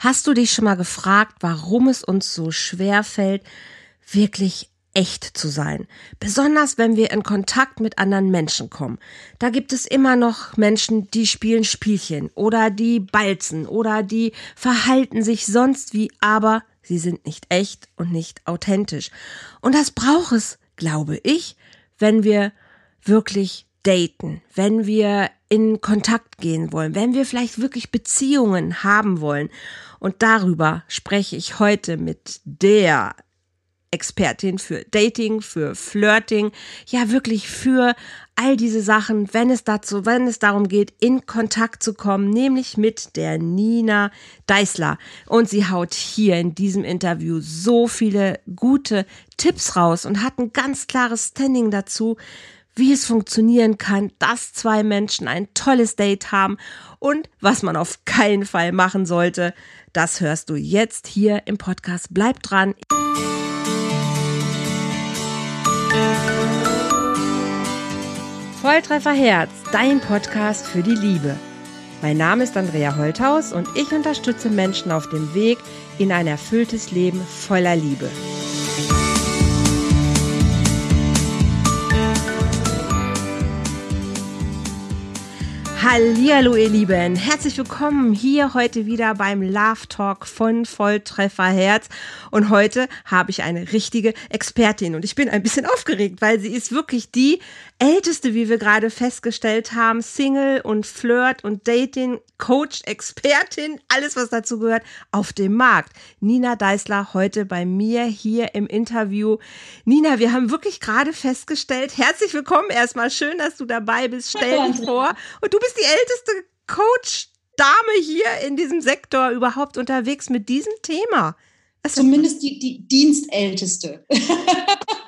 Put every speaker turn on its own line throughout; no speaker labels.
Hast du dich schon mal gefragt, warum es uns so schwer fällt, wirklich echt zu sein? Besonders wenn wir in Kontakt mit anderen Menschen kommen. Da gibt es immer noch Menschen, die spielen Spielchen oder die balzen oder die verhalten sich sonst wie, aber sie sind nicht echt und nicht authentisch. Und das braucht es, glaube ich, wenn wir wirklich daten, wenn wir in Kontakt gehen wollen, wenn wir vielleicht wirklich Beziehungen haben wollen. Und darüber spreche ich heute mit der Expertin für Dating, für Flirting, ja wirklich für all diese Sachen, wenn es dazu, wenn es darum geht, in Kontakt zu kommen, nämlich mit der Nina Deißler. Und sie haut hier in diesem Interview so viele gute Tipps raus und hat ein ganz klares Standing dazu, wie es funktionieren kann, dass zwei Menschen ein tolles Date haben und was man auf keinen Fall machen sollte. Das hörst du jetzt hier im Podcast. Bleib dran. Volltreffer Herz, dein Podcast für die Liebe. Mein Name ist Andrea Holthaus und ich unterstütze Menschen auf dem Weg in ein erfülltes Leben voller Liebe. Hallo ihr Lieben, herzlich willkommen hier heute wieder beim Love Talk von Volltreffer Herz und heute habe ich eine richtige Expertin. Und ich bin ein bisschen aufgeregt, weil sie ist wirklich die älteste, wie wir gerade festgestellt haben, Single und Flirt und Dating Coach, Expertin, alles was dazu gehört auf dem Markt. Nina Deißler heute bei mir hier im Interview. Nina, wir haben wirklich gerade festgestellt, herzlich willkommen erstmal, schön, dass du dabei bist. Stell dich vor und du bist die älteste Coach Dame hier in diesem Sektor überhaupt unterwegs mit diesem Thema.
Zumindest die, die Dienstälteste.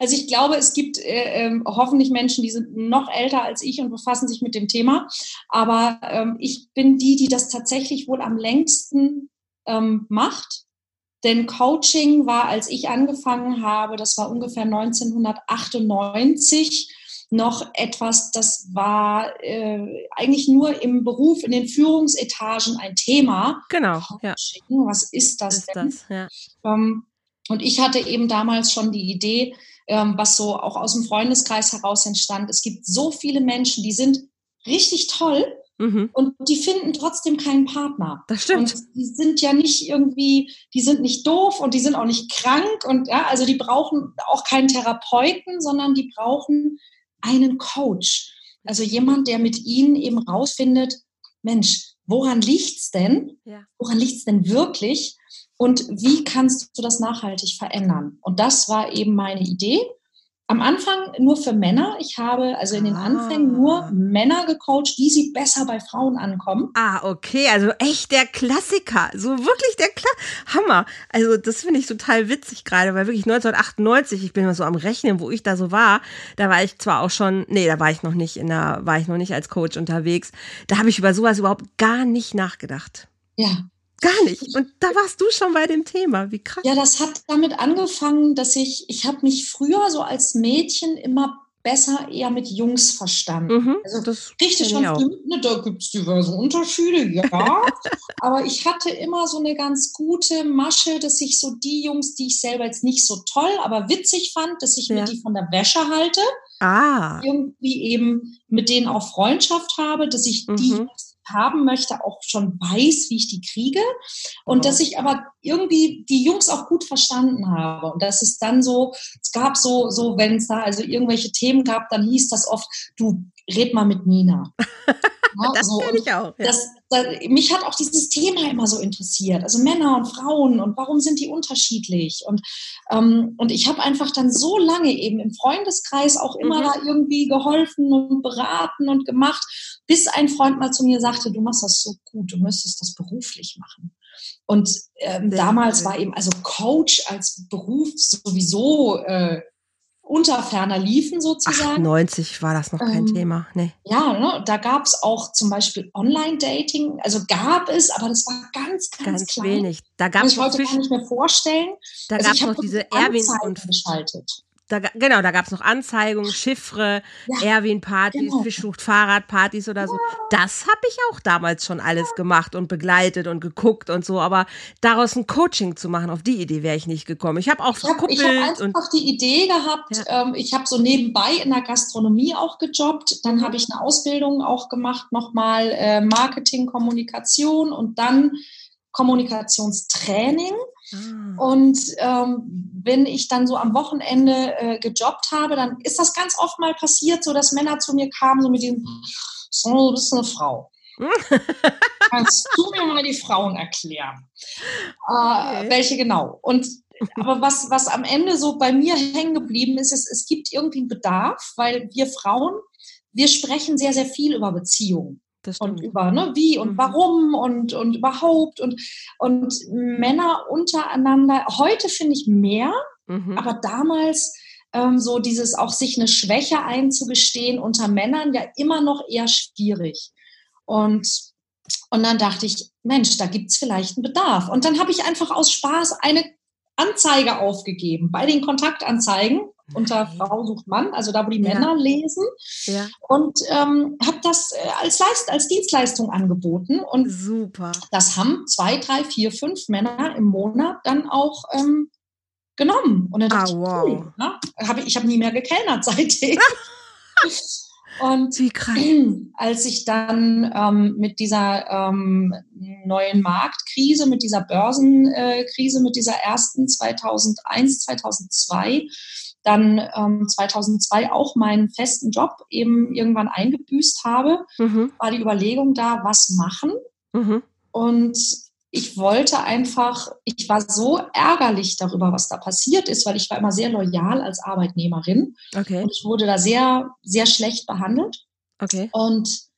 Also ich glaube, es gibt äh, äh, hoffentlich Menschen, die sind noch älter als ich und befassen sich mit dem Thema. Aber ähm, ich bin die, die das tatsächlich wohl am längsten ähm, macht. Denn Coaching war, als ich angefangen habe, das war ungefähr 1998, noch etwas, das war äh, eigentlich nur im Beruf, in den Führungsetagen ein Thema.
Genau. Ja.
Was ist das ist denn? Das, ja. ähm, und ich hatte eben damals schon die Idee, ähm, was so auch aus dem Freundeskreis heraus entstand. Es gibt so viele Menschen, die sind richtig toll, Mhm. Und die finden trotzdem keinen Partner.
Das stimmt.
Und die sind ja nicht irgendwie, die sind nicht doof und die sind auch nicht krank und ja, also die brauchen auch keinen Therapeuten, sondern die brauchen einen Coach. Also jemand, der mit ihnen eben rausfindet, Mensch, woran liegt's denn? Ja. Woran liegt's denn wirklich? Und wie kannst du das nachhaltig verändern? Und das war eben meine Idee. Am Anfang nur für Männer. Ich habe also in den ah. Anfängen nur Männer gecoacht, wie sie besser bei Frauen ankommen.
Ah, okay. Also echt der Klassiker. So wirklich der Kla Hammer. Also das finde ich total witzig gerade, weil wirklich 1998, ich bin mal so am Rechnen, wo ich da so war, da war ich zwar auch schon, nee, da war ich noch nicht in der, war ich noch nicht als Coach unterwegs. Da habe ich über sowas überhaupt gar nicht nachgedacht.
Ja,
Gar nicht. Und da warst du schon bei dem Thema. Wie krass.
Ja, das hat damit angefangen, dass ich, ich habe mich früher so als Mädchen immer besser eher mit Jungs verstanden. Mhm, also das richtig schon ne, da gibt es diverse Unterschiede, ja. aber ich hatte immer so eine ganz gute Masche, dass ich so die Jungs, die ich selber jetzt nicht so toll, aber witzig fand, dass ich ja. mir die von der Wäsche halte.
Ah.
Irgendwie eben mit denen auch Freundschaft habe, dass ich mhm. die Jungs, haben möchte, auch schon weiß, wie ich die kriege. Und oh. dass ich aber irgendwie die Jungs auch gut verstanden habe. Und das ist dann so, es gab so, so, wenn es da also irgendwelche Themen gab, dann hieß das oft, du red mal mit Nina.
Ja, das so. ich auch.
Ja. Das, mich hat auch dieses Thema immer so interessiert. Also Männer und Frauen und warum sind die unterschiedlich? Und, ähm, und ich habe einfach dann so lange eben im Freundeskreis auch immer mhm. da irgendwie geholfen und beraten und gemacht, bis ein Freund mal zu mir sagte, du machst das so gut, du müsstest das beruflich machen. Und ähm, damals war eben also Coach als Beruf sowieso äh, unter ferner liefen sozusagen.
90 war das noch kein ähm, Thema, nee.
Ja, ne, da gab es auch zum Beispiel Online-Dating, also gab es, aber das war ganz, ganz, ganz klein. wenig.
Da gab
es heute gar nicht mehr vorstellen.
Da also gab es noch diese Erwin
und geschaltet.
Da, genau, da gab es noch Anzeigungen, Chiffre, ja, Erwin-Partys, genau. Fischsucht, Fahrradpartys oder so. Das habe ich auch damals schon alles gemacht und begleitet und geguckt und so. Aber daraus ein Coaching zu machen, auf die Idee wäre ich nicht gekommen. Ich habe auch.
Ich habe hab einfach die Idee gehabt, ja. ähm, ich habe so nebenbei in der Gastronomie auch gejobbt. Dann habe ich eine Ausbildung auch gemacht, nochmal äh, Marketing, Kommunikation und dann Kommunikationstraining. Ah. Und ähm, wenn ich dann so am Wochenende äh, gejobbt habe, dann ist das ganz oft mal passiert, so dass Männer zu mir kamen, so mit diesem, so, du bist eine Frau. Kannst du mir mal die Frauen erklären? Äh, okay. Welche genau? Und aber was, was am Ende so bei mir hängen geblieben ist, ist, es gibt irgendwie einen Bedarf, weil wir Frauen, wir sprechen sehr, sehr viel über Beziehungen und über ne, wie und mhm. warum und, und überhaupt und, und Männer untereinander. Heute finde ich mehr, mhm. aber damals ähm, so dieses auch sich eine Schwäche einzugestehen unter Männern ja immer noch eher schwierig. Und, und dann dachte ich, Mensch, da gibt es vielleicht einen Bedarf. Und dann habe ich einfach aus Spaß eine Anzeige aufgegeben bei den Kontaktanzeigen unter Frau sucht Mann, also da, wo die ja. Männer lesen. Ja. Und ähm, habe das äh, als, Leist als Dienstleistung angeboten. Und
Super.
das haben zwei, drei, vier, fünf Männer im Monat dann auch ähm, genommen. Und dann dachte ah, wow. ich, cool, ne? hab ich, ich habe nie mehr gekellnert seitdem. Und als ich dann ähm, mit dieser ähm, neuen Marktkrise, mit dieser Börsenkrise, mit dieser ersten 2001, 2002, dann ähm, 2002 auch meinen festen Job eben irgendwann eingebüßt habe, mhm. war die Überlegung da, was machen. Mhm. Und ich wollte einfach, ich war so ärgerlich darüber, was da passiert ist, weil ich war immer sehr loyal als Arbeitnehmerin. Okay. Und ich wurde da sehr, sehr schlecht behandelt. Okay. Und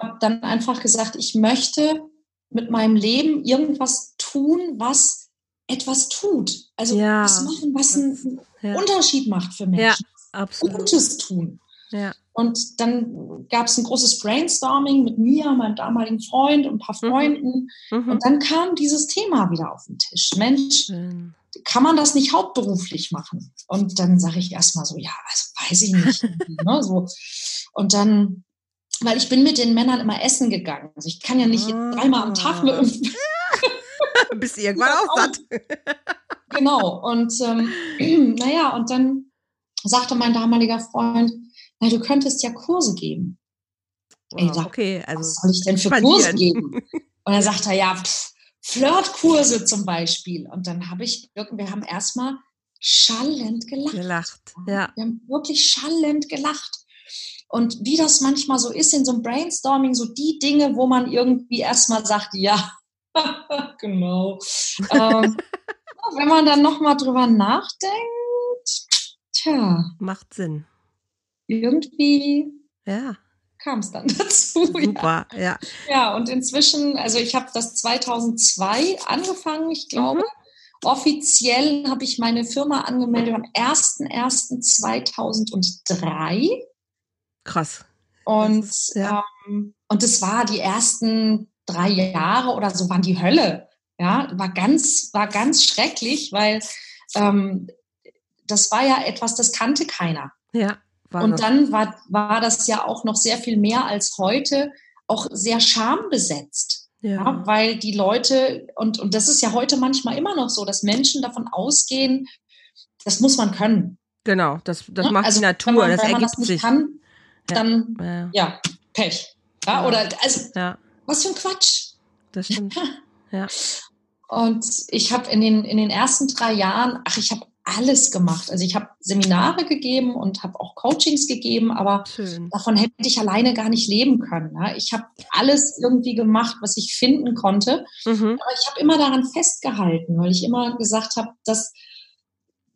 habe dann einfach gesagt, ich möchte mit meinem Leben irgendwas tun, was etwas tut. Also ja. was machen, was einen ja. Unterschied macht für Menschen. Ja, absolut. Gutes tun. Ja. Und dann gab es ein großes Brainstorming mit mir, meinem damaligen Freund und ein paar mhm. Freunden. Mhm. Und dann kam dieses Thema wieder auf den Tisch. Mensch, mhm. kann man das nicht hauptberuflich machen? Und dann sage ich erstmal so, ja, also weiß ich nicht. ne, so. Und dann, weil ich bin mit den Männern immer essen gegangen. Also ich kann ja nicht ah. dreimal am Tag mit
Bis irgendwann auch satt.
genau. Und ähm, naja, und dann sagte mein damaliger Freund, na, du könntest ja Kurse geben.
Wow, sag, okay, also
was soll ich denn für Kurse geben? Und dann sagt er, ja, pff, Flirtkurse zum Beispiel. Und dann habe ich, wir haben erstmal schallend gelacht.
Gelacht, ja.
Wir haben wirklich schallend gelacht. Und wie das manchmal so ist in so einem Brainstorming, so die Dinge, wo man irgendwie erstmal sagt, ja, genau. ähm, wenn man dann nochmal drüber nachdenkt, tja.
Macht Sinn.
Irgendwie
ja.
kam es dann dazu.
Super, ja.
Ja, ja und inzwischen, also ich habe das 2002 angefangen, ich glaube. Mhm. Offiziell habe ich meine Firma angemeldet am 01.01.2003.
Krass.
Und, das ist, ja. ähm, und das war die ersten drei Jahre oder so waren die Hölle. Ja, war ganz, war ganz schrecklich, weil ähm, das war ja etwas, das kannte keiner.
Ja.
Und dann war, war das ja auch noch sehr viel mehr als heute, auch sehr schambesetzt. Ja. ja. weil die Leute, und, und das ist ja heute manchmal immer noch so, dass Menschen davon ausgehen, das muss man können.
Genau, das, das macht also, die Natur, man, das ergibt das sich.
Kann, dann, ja, ja Pech. Ja, Oder, also, was für ein Quatsch.
Das stimmt. ja.
Und ich habe in den, in den ersten drei Jahren, ach, ich habe alles gemacht. Also ich habe Seminare gegeben und habe auch Coachings gegeben, aber Schön. davon hätte ich alleine gar nicht leben können. Ja. Ich habe alles irgendwie gemacht, was ich finden konnte. Mhm. Aber ich habe immer daran festgehalten, weil ich immer gesagt habe, dass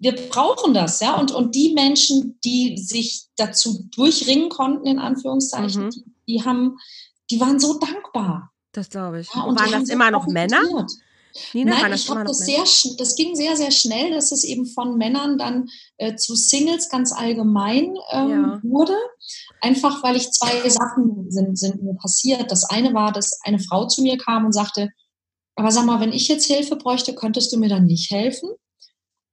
wir brauchen das, ja. Und, und die Menschen, die sich dazu durchringen konnten, in Anführungszeichen, mhm. die, die haben die waren so dankbar.
Das glaube ich. Ja, und waren das immer noch Männer?
Nina, Nein, ich habe das sehr, das ging sehr, sehr schnell, dass es eben von Männern dann äh, zu Singles ganz allgemein ähm, ja. wurde. Einfach weil ich zwei Sachen sind, sind mir passiert. Das eine war, dass eine Frau zu mir kam und sagte, aber sag mal, wenn ich jetzt Hilfe bräuchte, könntest du mir dann nicht helfen?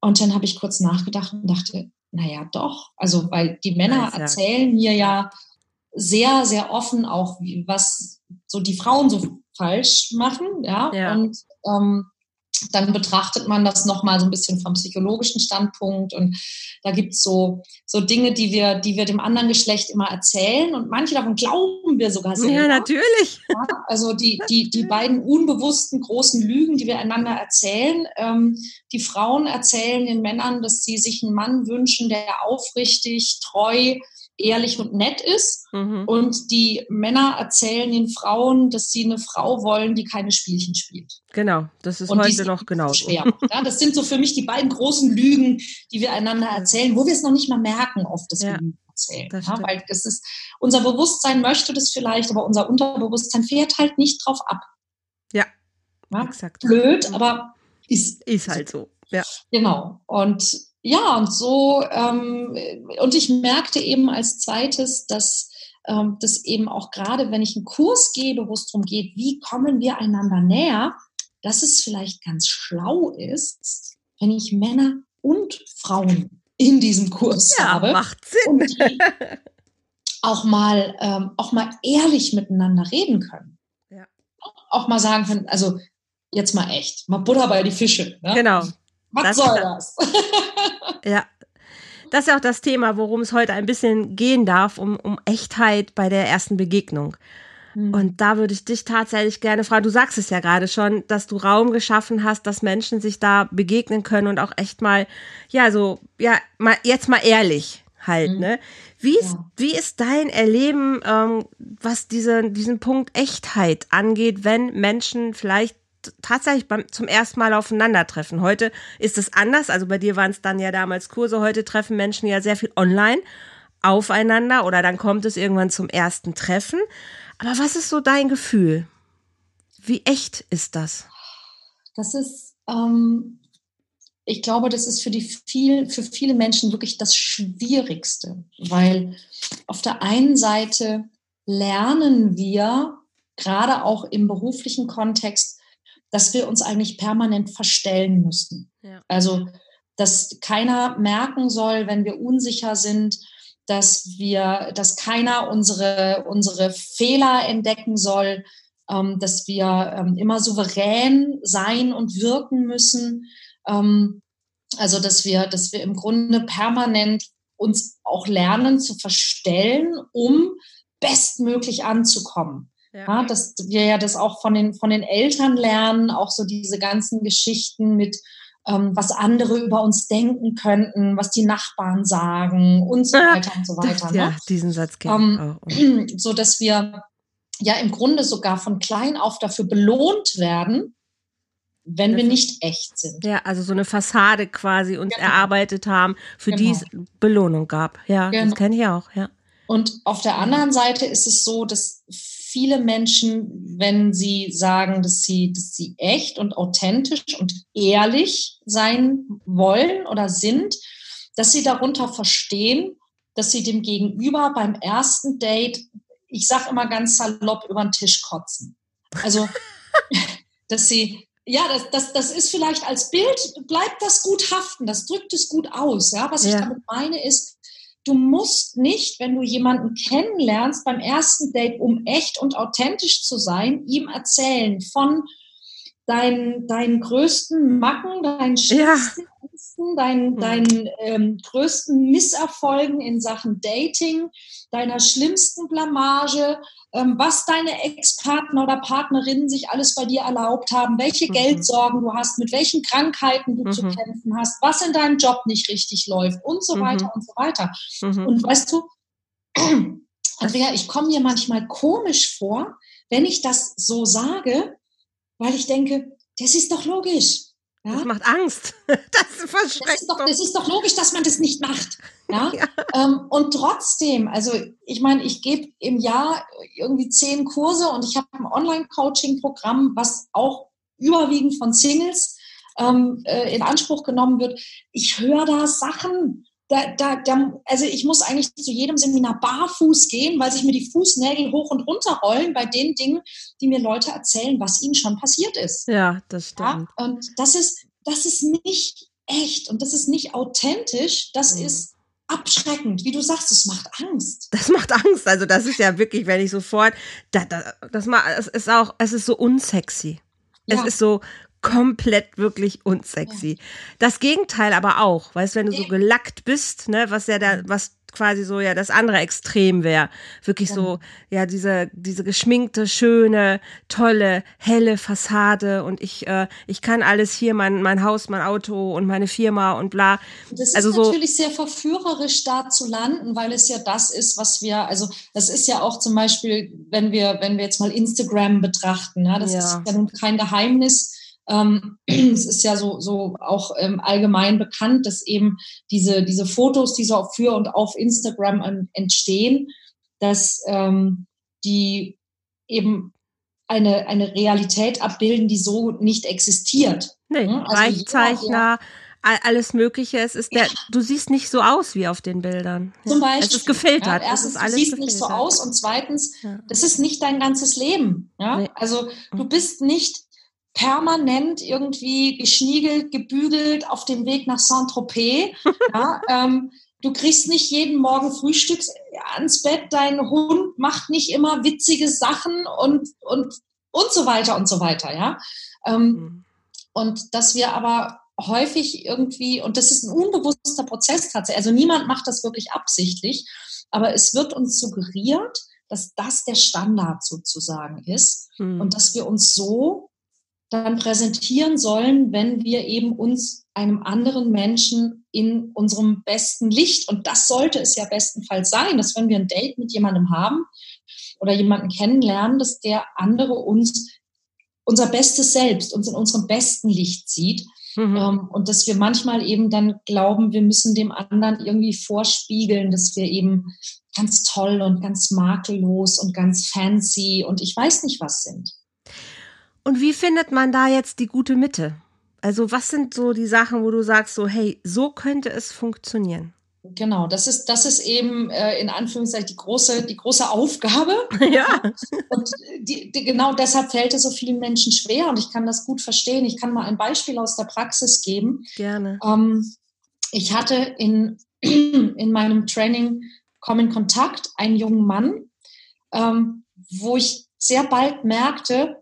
Und dann habe ich kurz nachgedacht und dachte, naja, doch. Also, weil die Männer erzählen mir ja sehr, sehr offen auch, was so die Frauen so falsch machen, ja. ja. Und ähm, dann betrachtet man das nochmal so ein bisschen vom psychologischen Standpunkt und da gibt es so, so Dinge, die wir, die wir dem anderen Geschlecht immer erzählen und manche davon glauben wir sogar
selber. Ja, natürlich.
Ja, also die, die, die beiden unbewussten großen Lügen, die wir einander erzählen. Ähm, die Frauen erzählen den Männern, dass sie sich einen Mann wünschen, der aufrichtig, treu, ehrlich und nett ist. Mhm. Und die Männer erzählen den Frauen, dass sie eine Frau wollen, die keine Spielchen spielt.
Genau, das ist und heute noch genau
schwer. Ja, das sind so für mich die beiden großen Lügen, die wir einander erzählen, wo wir es noch nicht mal merken, oft, dass ja, wir Lügen erzählen. Das ja, weil das ist, unser Bewusstsein möchte das vielleicht, aber unser Unterbewusstsein fährt halt nicht drauf ab.
Ja, ja exakt.
Blöd, aber ist,
ist halt so. Ja.
Genau. Und ja, und so, ähm, und ich merkte eben als zweites, dass ähm, das eben auch gerade, wenn ich einen Kurs gebe, wo es darum geht, wie kommen wir einander näher, dass es vielleicht ganz schlau ist, wenn ich Männer und Frauen in diesem Kurs
ja,
habe.
Macht Sinn. Und die
auch mal, ähm, auch mal ehrlich miteinander reden können. Ja. Auch mal sagen können, also jetzt mal echt, mal Butter bei die Fische.
Ne? Genau.
Was das soll das?
ja. Das ist ja auch das Thema, worum es heute ein bisschen gehen darf, um, um Echtheit bei der ersten Begegnung. Mhm. Und da würde ich dich tatsächlich gerne fragen, du sagst es ja gerade schon, dass du Raum geschaffen hast, dass Menschen sich da begegnen können und auch echt mal, ja, so, ja, mal, jetzt mal ehrlich halt, mhm. ne? Wie ist, ja. wie ist dein Erleben, ähm, was diese, diesen Punkt Echtheit angeht, wenn Menschen vielleicht tatsächlich beim, zum ersten Mal aufeinandertreffen. Heute ist es anders. Also bei dir waren es dann ja damals Kurse. Heute treffen Menschen ja sehr viel online aufeinander oder dann kommt es irgendwann zum ersten Treffen. Aber was ist so dein Gefühl? Wie echt ist das?
Das ist, ähm, ich glaube, das ist für, die viel, für viele Menschen wirklich das Schwierigste, weil auf der einen Seite lernen wir gerade auch im beruflichen Kontext dass wir uns eigentlich permanent verstellen müssen. Ja. Also, dass keiner merken soll, wenn wir unsicher sind, dass wir, dass keiner unsere, unsere Fehler entdecken soll, ähm, dass wir ähm, immer souverän sein und wirken müssen. Ähm, also, dass wir, dass wir im Grunde permanent uns auch lernen zu verstellen, um bestmöglich anzukommen. Ja. ja. dass wir ja das auch von den, von den Eltern lernen, auch so diese ganzen Geschichten mit, ähm, was andere über uns denken könnten, was die Nachbarn sagen und so weiter und so weiter.
ja,
ne?
diesen Satz kenne
ich ähm. So dass wir ja im Grunde sogar von klein auf dafür belohnt werden, wenn wir nicht echt sind.
Ja, also so eine Fassade quasi uns genau. erarbeitet haben, für genau. die es Belohnung gab. Ja, genau. das kenne ich auch, ja.
Und auf der anderen Seite ist es so, dass viele Menschen, wenn sie sagen, dass sie, dass sie echt und authentisch und ehrlich sein wollen oder sind, dass sie darunter verstehen, dass sie dem Gegenüber beim ersten Date, ich sage immer ganz salopp, über den Tisch kotzen. Also, dass sie, ja, das, das, das ist vielleicht als Bild, bleibt das gut haften, das drückt es gut aus. Ja? Was ja. ich damit meine ist, du musst nicht, wenn du jemanden kennenlernst beim ersten Date, um echt und authentisch zu sein, ihm erzählen von deinen, deinen größten Macken, deinen schlimmsten, ja. deinen, mhm. deinen ähm, größten Misserfolgen in Sachen Dating, deiner schlimmsten Blamage, ähm, was deine Ex-Partner oder Partnerinnen sich alles bei dir erlaubt haben, welche mhm. Geldsorgen du hast, mit welchen Krankheiten du mhm. zu kämpfen hast, was in deinem Job nicht richtig läuft und so mhm. weiter und so weiter. Mhm. Und weißt du, Andrea, ich komme mir manchmal komisch vor, wenn ich das so sage, weil ich denke, das ist doch logisch.
Ja? Das macht Angst. Das verschreckt
das ist doch, Das ist doch logisch, dass man das nicht macht. Ja? ja. Ähm, und trotzdem, also ich meine, ich gebe im Jahr irgendwie zehn Kurse und ich habe ein Online-Coaching-Programm, was auch überwiegend von Singles ähm, äh, in Anspruch genommen wird. Ich höre da Sachen, da, da, da, also ich muss eigentlich zu jedem Seminar barfuß gehen, weil sich mir die Fußnägel hoch und runter rollen bei den Dingen, die mir Leute erzählen, was ihnen schon passiert ist.
Ja, das stimmt.
Ja, und das ist, das ist nicht echt und das ist nicht authentisch. Das mhm. ist abschreckend. Wie du sagst, es macht Angst.
Das macht Angst. Also das ist ja wirklich, wenn ich sofort, da, da, das mal, es ist auch, es ist so unsexy. Ja. Es ist so komplett wirklich unsexy. Ja. Das Gegenteil aber auch, weißt du, wenn du so gelackt bist, ne, was ja da, was quasi so ja das andere Extrem wäre. Wirklich genau. so, ja, diese, diese geschminkte, schöne, tolle, helle Fassade und ich, äh, ich kann alles hier, mein, mein Haus, mein Auto und meine Firma und bla.
Das ist also so, natürlich sehr verführerisch, da zu landen, weil es ja das ist, was wir, also das ist ja auch zum Beispiel, wenn wir, wenn wir jetzt mal Instagram betrachten, ja, das ja. ist ja nun kein Geheimnis ähm, es ist ja so, so auch ähm, allgemein bekannt, dass eben diese, diese Fotos, die so für und auf Instagram entstehen, dass ähm, die eben eine, eine Realität abbilden, die so nicht existiert.
Nee, hm? also Reichzeichner, alles Mögliche. Es ist der, ja. du siehst nicht so aus wie auf den Bildern.
Zum Beispiel. Es
ist gefiltert.
Ja, erstens, du siehst gefiltert. nicht so aus und zweitens, ja. das ist nicht dein ganzes Leben. Ja? Nee. Also du bist nicht permanent irgendwie geschniegelt, gebügelt auf dem Weg nach Saint-Tropez. Ja, ähm, du kriegst nicht jeden Morgen Frühstück ans Bett, dein Hund macht nicht immer witzige Sachen und, und, und so weiter und so weiter. Ja? Ähm, mhm. Und dass wir aber häufig irgendwie, und das ist ein unbewusster Prozess tatsächlich, also niemand macht das wirklich absichtlich, aber es wird uns suggeriert, dass das der Standard sozusagen ist mhm. und dass wir uns so dann präsentieren sollen, wenn wir eben uns einem anderen Menschen in unserem besten Licht, und das sollte es ja bestenfalls sein, dass wenn wir ein Date mit jemandem haben oder jemanden kennenlernen, dass der andere uns unser bestes Selbst, uns in unserem besten Licht sieht. Mhm. Ähm, und dass wir manchmal eben dann glauben, wir müssen dem anderen irgendwie vorspiegeln, dass wir eben ganz toll und ganz makellos und ganz fancy und ich weiß nicht was sind.
Und wie findet man da jetzt die gute Mitte? Also was sind so die Sachen, wo du sagst, so hey, so könnte es funktionieren?
Genau, das ist, das ist eben äh, in Anführungszeichen die große, die große Aufgabe.
Ja.
Und die, die, genau deshalb fällt es so vielen Menschen schwer und ich kann das gut verstehen. Ich kann mal ein Beispiel aus der Praxis geben.
Gerne.
Ähm, ich hatte in, in meinem Training Common Kontakt einen jungen Mann, ähm, wo ich sehr bald merkte,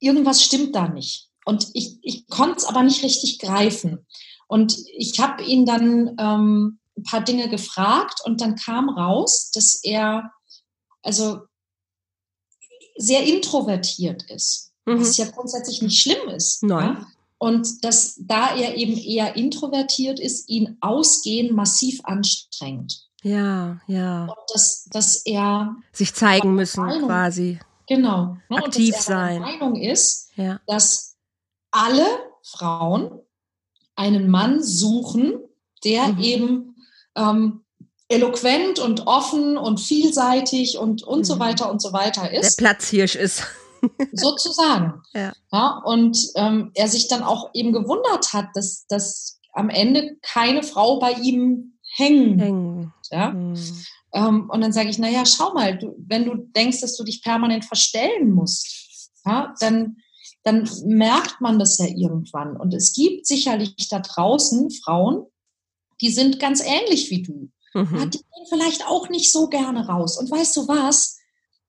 irgendwas stimmt da nicht. Und ich, ich konnte es aber nicht richtig greifen. Und ich habe ihn dann ähm, ein paar Dinge gefragt und dann kam raus, dass er also sehr introvertiert ist, mhm. was ja grundsätzlich nicht schlimm ist.
Nein.
Ja? Und dass da er eben eher introvertiert ist, ihn ausgehen massiv anstrengt.
Ja, ja.
Und dass, dass er
sich zeigen müssen Meinung, quasi.
Genau.
Ne? Aktiv
und
sein.
Der Meinung ist,
ja.
dass alle Frauen einen Mann suchen, der mhm. eben ähm, eloquent und offen und vielseitig und, und mhm. so weiter und so weiter ist.
Der Platzhirsch ist.
sozusagen.
Ja.
ja und ähm, er sich dann auch eben gewundert hat, dass, dass am Ende keine Frau bei ihm hängen.
hängen.
Ja? Mhm. Ähm, und dann sage ich, naja, schau mal, du, wenn du denkst, dass du dich permanent verstellen musst, ja, dann, dann merkt man das ja irgendwann. Und es gibt sicherlich da draußen Frauen, die sind ganz ähnlich wie du. Mhm. Ja, die gehen vielleicht auch nicht so gerne raus. Und weißt du was?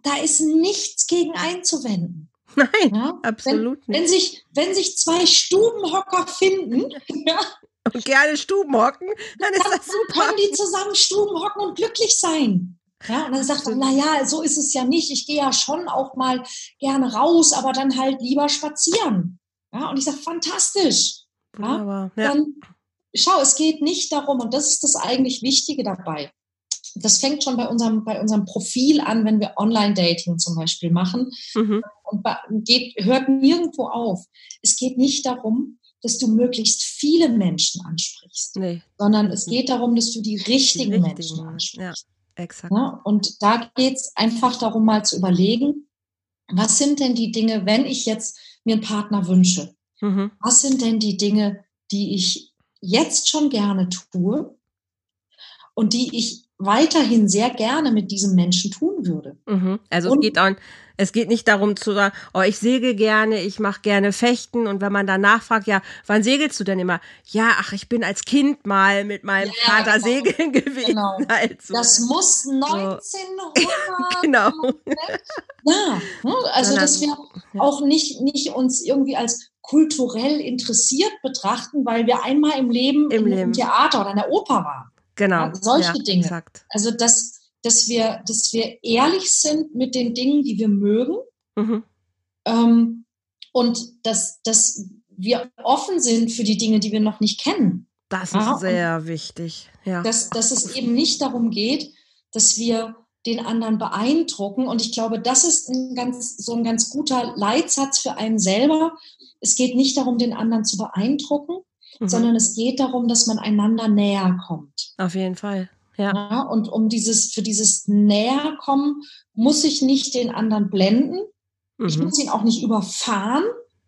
Da ist nichts gegen einzuwenden.
Nein, ja? absolut
wenn, nicht. Wenn sich, wenn sich zwei Stubenhocker finden, ja,
und gerne Stuben hocken, dann ist das super.
Dann können die zusammen Stuben hocken und glücklich sein. Ja, und dann sagt er, naja, so ist es ja nicht. Ich gehe ja schon auch mal gerne raus, aber dann halt lieber spazieren. Ja, und ich sage, fantastisch. Ja, ja. Dann, schau, es geht nicht darum, und das ist das eigentlich Wichtige dabei. Das fängt schon bei unserem, bei unserem Profil an, wenn wir Online-Dating zum Beispiel machen. Mhm. Und geht, hört nirgendwo auf. Es geht nicht darum, dass du möglichst viele Menschen ansprichst,
nee.
sondern es geht darum, dass du die richtigen, die richtigen Menschen ansprichst. Ja,
exakt. Ja,
und da geht es einfach darum, mal zu überlegen, was sind denn die Dinge, wenn ich jetzt mir einen Partner wünsche? Mhm. Was sind denn die Dinge, die ich jetzt schon gerne tue und die ich weiterhin sehr gerne mit diesem Menschen tun würde.
Mhm. Also und, es geht auch, es geht nicht darum zu sagen, oh, ich segel gerne, ich mache gerne Fechten und wenn man dann nachfragt, ja, wann segelst du denn immer? Ja, ach, ich bin als Kind mal mit meinem ja, Vater genau. segeln gewesen. Genau.
Halt so. Das muss 1900.
genau.
Ja, ne, also dass wir auch nicht, nicht uns irgendwie als kulturell interessiert betrachten, weil wir einmal im Leben
Im
in
Leben.
Theater oder einer Oper waren.
Genau.
Ja, solche
ja,
Dinge.
Exakt.
Also dass, dass wir, dass wir ehrlich sind mit den Dingen, die wir mögen.
Mhm.
Ähm, und dass, dass wir offen sind für die Dinge, die wir noch nicht kennen.
Das ist ja, sehr wichtig. Ja.
Dass, dass es eben nicht darum geht, dass wir den anderen beeindrucken. Und ich glaube, das ist ein ganz, so ein ganz guter Leitsatz für einen selber. Es geht nicht darum, den anderen zu beeindrucken, mhm. sondern es geht darum, dass man einander näher kommt.
Auf jeden Fall. Ja.
ja. Und um dieses, für dieses Näherkommen muss ich nicht den anderen blenden. Mhm. Ich muss ihn auch nicht überfahren,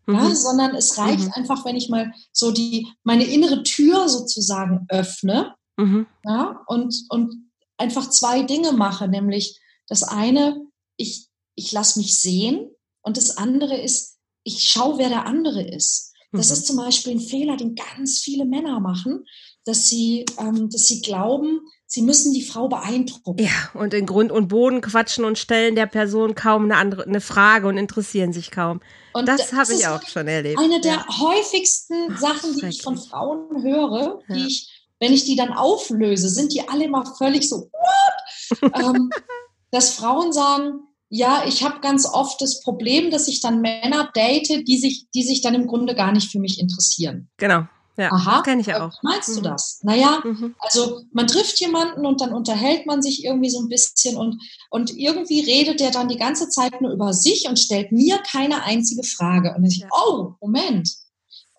mhm. ja, sondern es reicht mhm. einfach, wenn ich mal so die, meine innere Tür sozusagen öffne.
Mhm.
Ja, und, und einfach zwei Dinge mache, nämlich das eine, ich, ich lasse mich sehen und das andere ist, ich schaue, wer der andere ist. Das mhm. ist zum Beispiel ein Fehler, den ganz viele Männer machen, dass sie, ähm, dass sie glauben, sie müssen die Frau beeindrucken.
Ja, und in Grund und Boden quatschen und stellen der Person kaum eine andere eine Frage und interessieren sich kaum. Und das, das habe ich auch schon erlebt.
Eine der ja. häufigsten Sachen, die ich von Frauen höre, ja. die ich wenn ich die dann auflöse, sind die alle immer völlig so, what? ähm, dass Frauen sagen, ja, ich habe ganz oft das Problem, dass ich dann Männer date, die sich, die sich dann im Grunde gar nicht für mich interessieren.
Genau. Ja, Aha, das kenne ich ja auch.
Wie meinst mhm. du das? Naja, mhm. also man trifft jemanden und dann unterhält man sich irgendwie so ein bisschen und, und irgendwie redet der dann die ganze Zeit nur über sich und stellt mir keine einzige Frage. Und ich, ja. oh, Moment.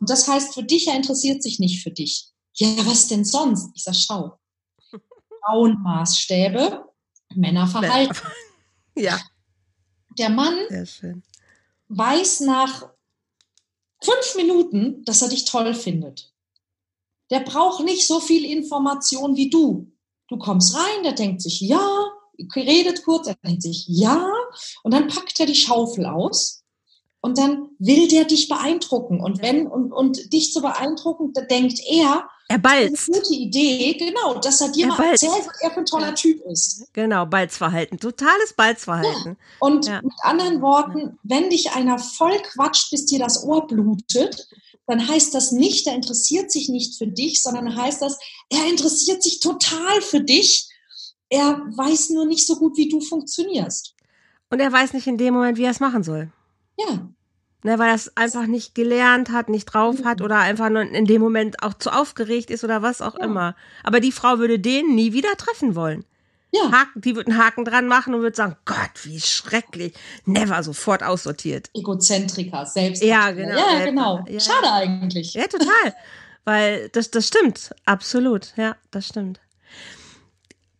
Und das heißt, für dich, er interessiert sich nicht für dich ja, was denn sonst? Ich sage, schau, Frauenmaßstäbe, Männerverhalten.
Ja.
Der Mann weiß nach fünf Minuten, dass er dich toll findet. Der braucht nicht so viel Information wie du. Du kommst rein, der denkt sich, ja, redet kurz, er denkt sich, ja, und dann packt er die Schaufel aus und dann will der dich beeindrucken. Und wenn, und, und dich zu beeindrucken, da denkt er,
er balzt.
Eine gute Idee, genau, dass er dir er mal balzt. erzählt, was er für ein toller. Typ ist.
Genau, Balzverhalten, totales Balzverhalten.
Ja. Und ja. mit anderen Worten, wenn dich einer voll quatscht, bis dir das Ohr blutet, dann heißt das nicht, er interessiert sich nicht für dich, sondern heißt das, er interessiert sich total für dich. Er weiß nur nicht so gut, wie du funktionierst.
Und er weiß nicht in dem Moment, wie er es machen soll.
Ja.
Ne, weil er es einfach nicht gelernt hat, nicht drauf hat oder einfach nur in dem Moment auch zu aufgeregt ist oder was auch ja. immer. Aber die Frau würde den nie wieder treffen wollen.
Ja.
Haken, die würde einen Haken dran machen und würde sagen, Gott, wie schrecklich. Never sofort aussortiert.
Egozentriker, selbst.
Ja, genau.
Ja, genau. Ja. Schade eigentlich.
Ja, total. weil das, das stimmt. Absolut. Ja, das stimmt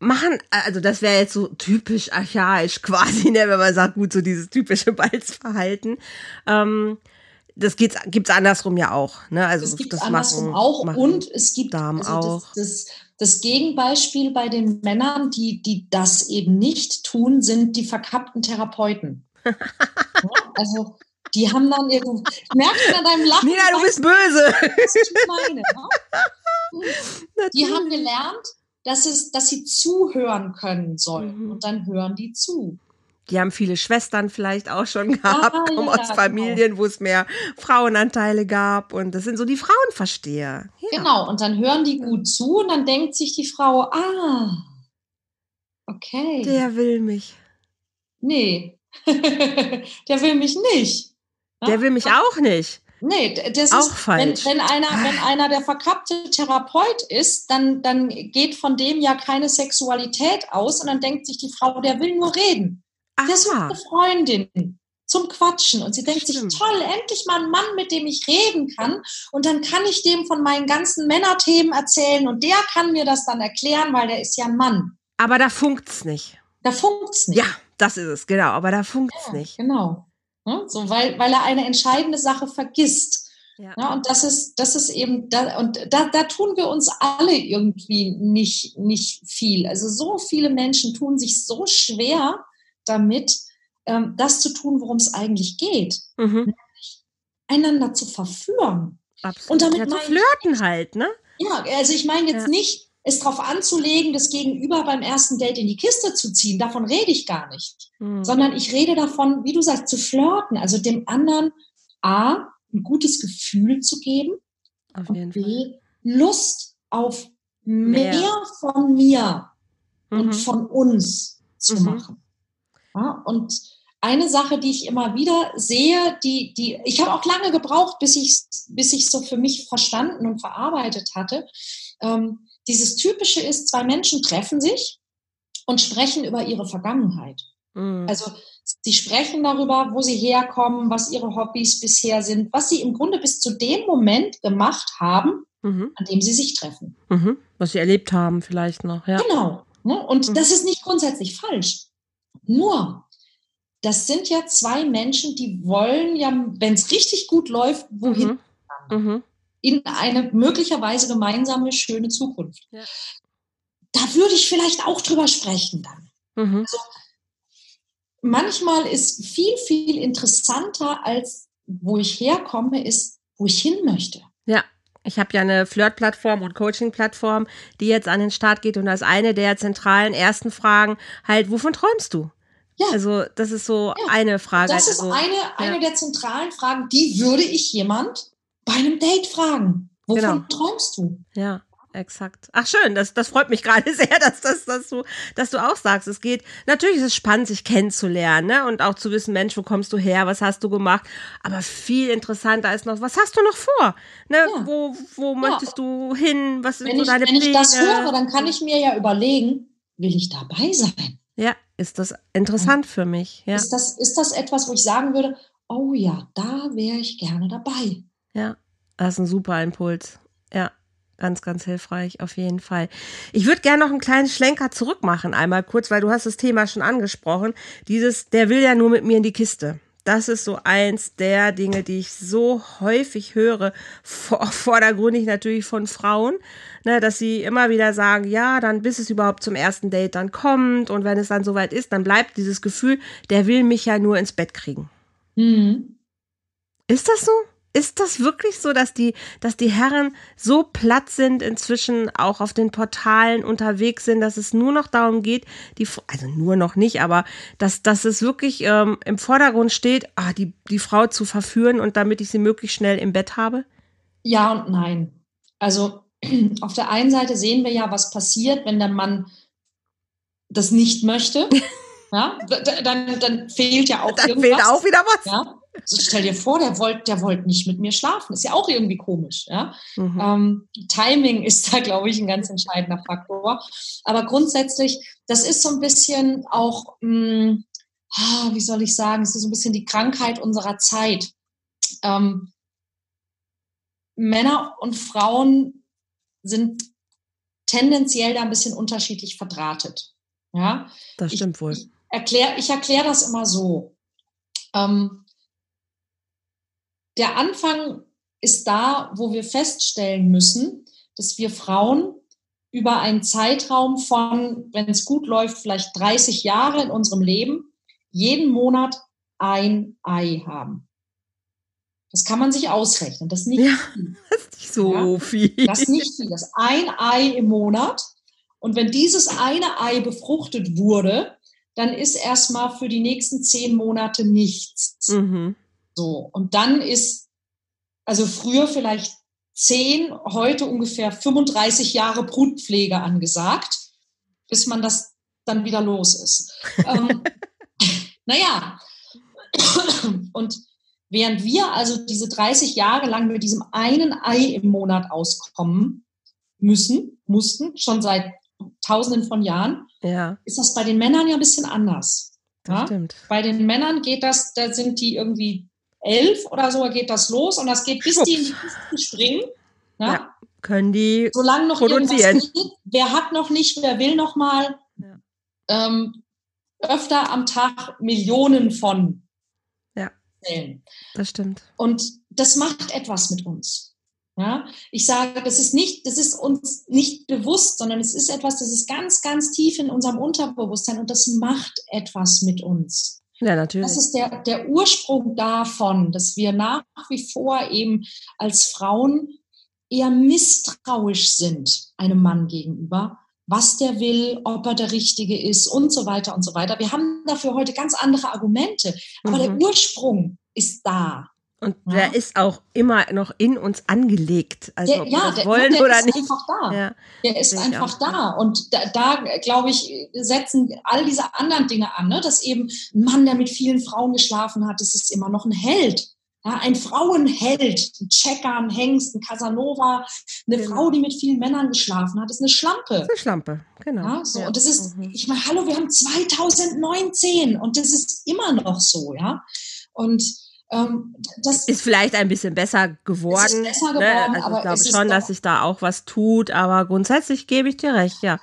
machen, also das wäre jetzt so typisch archaisch quasi, ne, wenn man sagt, gut, so dieses typische Balzverhalten. Ähm, das geht's, gibt's andersrum ja auch, ne? Also
es gibt das andersrum machen, auch machen und es gibt
Damen also auch.
Das, das, das Gegenbeispiel bei den Männern, die, die das eben nicht tun, sind die verkappten Therapeuten. ja, also die haben dann irgendwie, merkst du an deinem Lachen?
Nina, du bist böse. Was ich meine,
ne? Die haben gelernt, dass, es, dass sie zuhören können sollen. Mhm. Und dann hören die zu.
Die haben viele Schwestern vielleicht auch schon gehabt, ah, kommen ja, aus Familien, genau. wo es mehr Frauenanteile gab. Und das sind so die Frauenversteher.
Ja. Genau, und dann hören die gut zu und dann denkt sich die Frau, ah, okay.
Der will mich.
Nee, der will mich nicht.
Der will mich auch nicht.
Nee, das
auch
ist,
falsch.
Wenn, wenn, einer, wenn einer der verkappte Therapeut ist, dann, dann geht von dem ja keine Sexualität aus und dann denkt sich die Frau, der will nur reden. Aha. Der sucht eine Freundin zum Quatschen und sie denkt Stimmt. sich, toll, endlich mal ein Mann, mit dem ich reden kann und dann kann ich dem von meinen ganzen Männerthemen erzählen und der kann mir das dann erklären, weil der ist ja ein Mann.
Aber da funkt's nicht.
Da funkt's nicht.
Ja, das ist es, genau, aber da funkt's ja, nicht.
Genau. Ne? So, weil, weil er eine entscheidende Sache vergisst. Ja. ja. und das ist, das ist eben, da, und da, da tun wir uns alle irgendwie nicht, nicht viel. Also so viele Menschen tun sich so schwer damit, ähm, das zu tun, worum es eigentlich geht. Mhm. einander zu verführen.
Absolut. Und damit ja, zu flirten halt, ne?
Ja, also ich meine jetzt ja. nicht, es darauf anzulegen, das Gegenüber beim ersten Date in die Kiste zu ziehen. Davon rede ich gar nicht. Mhm. Sondern ich rede davon, wie du sagst, zu flirten. Also dem anderen A, ein gutes Gefühl zu geben. Auf jeden und B, Fall. Lust auf mehr, mehr von mir mhm. und von uns zu mhm. machen. Ja, und eine Sache, die ich immer wieder sehe, die, die, ich habe auch lange gebraucht, bis ich bis ich so für mich verstanden und verarbeitet hatte. Ähm, dieses Typische ist, zwei Menschen treffen sich und sprechen über ihre Vergangenheit. Mhm. Also sie sprechen darüber, wo sie herkommen, was ihre Hobbys bisher sind, was sie im Grunde bis zu dem Moment gemacht haben, mhm. an dem sie sich treffen.
Mhm. Was sie erlebt haben vielleicht noch, ja.
Genau. Ne? Und mhm. das ist nicht grundsätzlich falsch. Nur, das sind ja zwei Menschen, die wollen ja, wenn es richtig gut läuft, wohin? Mhm. In eine möglicherweise gemeinsame, schöne Zukunft. Ja. Da würde ich vielleicht auch drüber sprechen dann. Mhm. Also, manchmal ist viel, viel interessanter als wo ich herkomme, ist, wo ich hin möchte.
Ja. Ich habe ja eine Flirt-Plattform und Coaching-Plattform, die jetzt an den Start geht und als eine der zentralen ersten Fragen halt, wovon träumst du? Ja. Also das ist so ja. eine Frage.
Das ist
also,
eine, eine ja. der zentralen Fragen, die würde ich jemand bei einem Date fragen. Wovon genau. träumst du?
Ja. Exakt. Ach schön, das, das freut mich gerade sehr, dass, dass, dass, du, dass du auch sagst, es geht. Natürlich ist es spannend, sich kennenzulernen ne? und auch zu wissen, Mensch, wo kommst du her, was hast du gemacht. Aber viel interessanter ist noch, was hast du noch vor? Ne? Ja. Wo, wo möchtest du hin? Was sind
wenn
so
ich, deine Wenn Pläne? ich das höre, dann kann ich mir ja überlegen, will ich dabei sein?
Ja, ist das interessant für mich. Ja.
Ist, das, ist das etwas, wo ich sagen würde, oh ja, da wäre ich gerne dabei?
Ja, das ist ein super Impuls. Ja, ganz, ganz hilfreich, auf jeden Fall. Ich würde gerne noch einen kleinen Schlenker zurückmachen, einmal kurz, weil du hast das Thema schon angesprochen. Dieses, der will ja nur mit mir in die Kiste das ist so eins der Dinge, die ich so häufig höre, vor, vordergründig natürlich von Frauen, ne, dass sie immer wieder sagen, ja, dann bis es überhaupt zum ersten Date dann kommt und wenn es dann soweit ist, dann bleibt dieses Gefühl, der will mich ja nur ins Bett kriegen. Mhm. Ist das so? Ist das wirklich so, dass die, dass die Herren so platt sind, inzwischen auch auf den Portalen unterwegs sind, dass es nur noch darum geht, die, also nur noch nicht, aber dass, dass es wirklich ähm, im Vordergrund steht, ah, die, die Frau zu verführen und damit ich sie möglichst schnell im Bett habe?
Ja und nein. Also auf der einen Seite sehen wir ja, was passiert, wenn der Mann das nicht möchte. Ja, dann, dann fehlt ja auch
dann irgendwas. fehlt auch wieder was.
Ja, also stell dir vor, der wollte der wollt nicht mit mir schlafen. Ist ja auch irgendwie komisch. Ja? Mhm. Ähm, Timing ist da, glaube ich, ein ganz entscheidender Faktor. Aber grundsätzlich, das ist so ein bisschen auch, mh, hm, ah, wie soll ich sagen, es ist so ein bisschen die Krankheit unserer Zeit. Ähm, Männer und Frauen sind tendenziell da ein bisschen unterschiedlich verdrahtet. Ja?
Das stimmt
ich,
wohl.
Ich erkläre ich erklär das immer so. Ähm, der Anfang ist da, wo wir feststellen müssen, dass wir Frauen über einen Zeitraum von, wenn es gut läuft, vielleicht 30 Jahre in unserem Leben, jeden Monat ein Ei haben. Das kann man sich ausrechnen. Das ist nicht, ja,
viel. Das ist nicht so ja, viel.
Das ist nicht viel. Das ist ein Ei im Monat. Und wenn dieses eine Ei befruchtet wurde, dann ist erstmal für die nächsten zehn Monate nichts. Mhm. So, und dann ist, also früher vielleicht zehn, heute ungefähr 35 Jahre Brutpflege angesagt, bis man das dann wieder los ist. ähm, naja, und während wir also diese 30 Jahre lang mit diesem einen Ei im Monat auskommen müssen, mussten, schon seit tausenden von Jahren, ja. ist das bei den Männern ja ein bisschen anders.
Ja? stimmt.
Bei den Männern geht das, da sind die irgendwie elf oder so geht das los und das geht bis die in die Kisten springen. Ja
können die
Solange noch produzieren. Geht, wer hat noch nicht, wer will noch mal. Ja. Ähm, öfter am Tag Millionen von
ja. Zellen. Das stimmt.
Und das macht etwas mit uns. Ja, ich sage, das ist nicht, das ist uns nicht bewusst, sondern es ist etwas, das ist ganz, ganz tief in unserem Unterbewusstsein und das macht etwas mit uns.
Ja, natürlich.
Das ist der, der Ursprung davon, dass wir nach wie vor eben als Frauen eher misstrauisch sind einem Mann gegenüber, was der will, ob er der Richtige ist und so weiter und so weiter. Wir haben dafür heute ganz andere Argumente, aber mhm. der Ursprung ist da.
Und ja. der ist auch immer noch in uns angelegt. Also der, ob ja, wir das der, wollen der oder
ist
nicht.
Einfach da. Ja, der ist einfach da. Und da, da glaube ich, setzen all diese anderen Dinge an, ne? dass eben ein Mann, der mit vielen Frauen geschlafen hat, das ist immer noch ein Held. Ja, ein Frauenheld, ein Checker, ein Hengst, ein Casanova, eine genau. Frau, die mit vielen Männern geschlafen hat, ist eine Schlampe.
Eine Schlampe, genau.
Ja, so. Ja. Und das ist, mhm. ich meine, hallo, wir haben 2019 und das ist immer noch so, ja. Und ähm, das
ist vielleicht ein bisschen besser geworden.
Besser ne? geworden
ne? Also ich glaube schon, dass sich da auch was tut, aber grundsätzlich gebe ich dir recht, ja.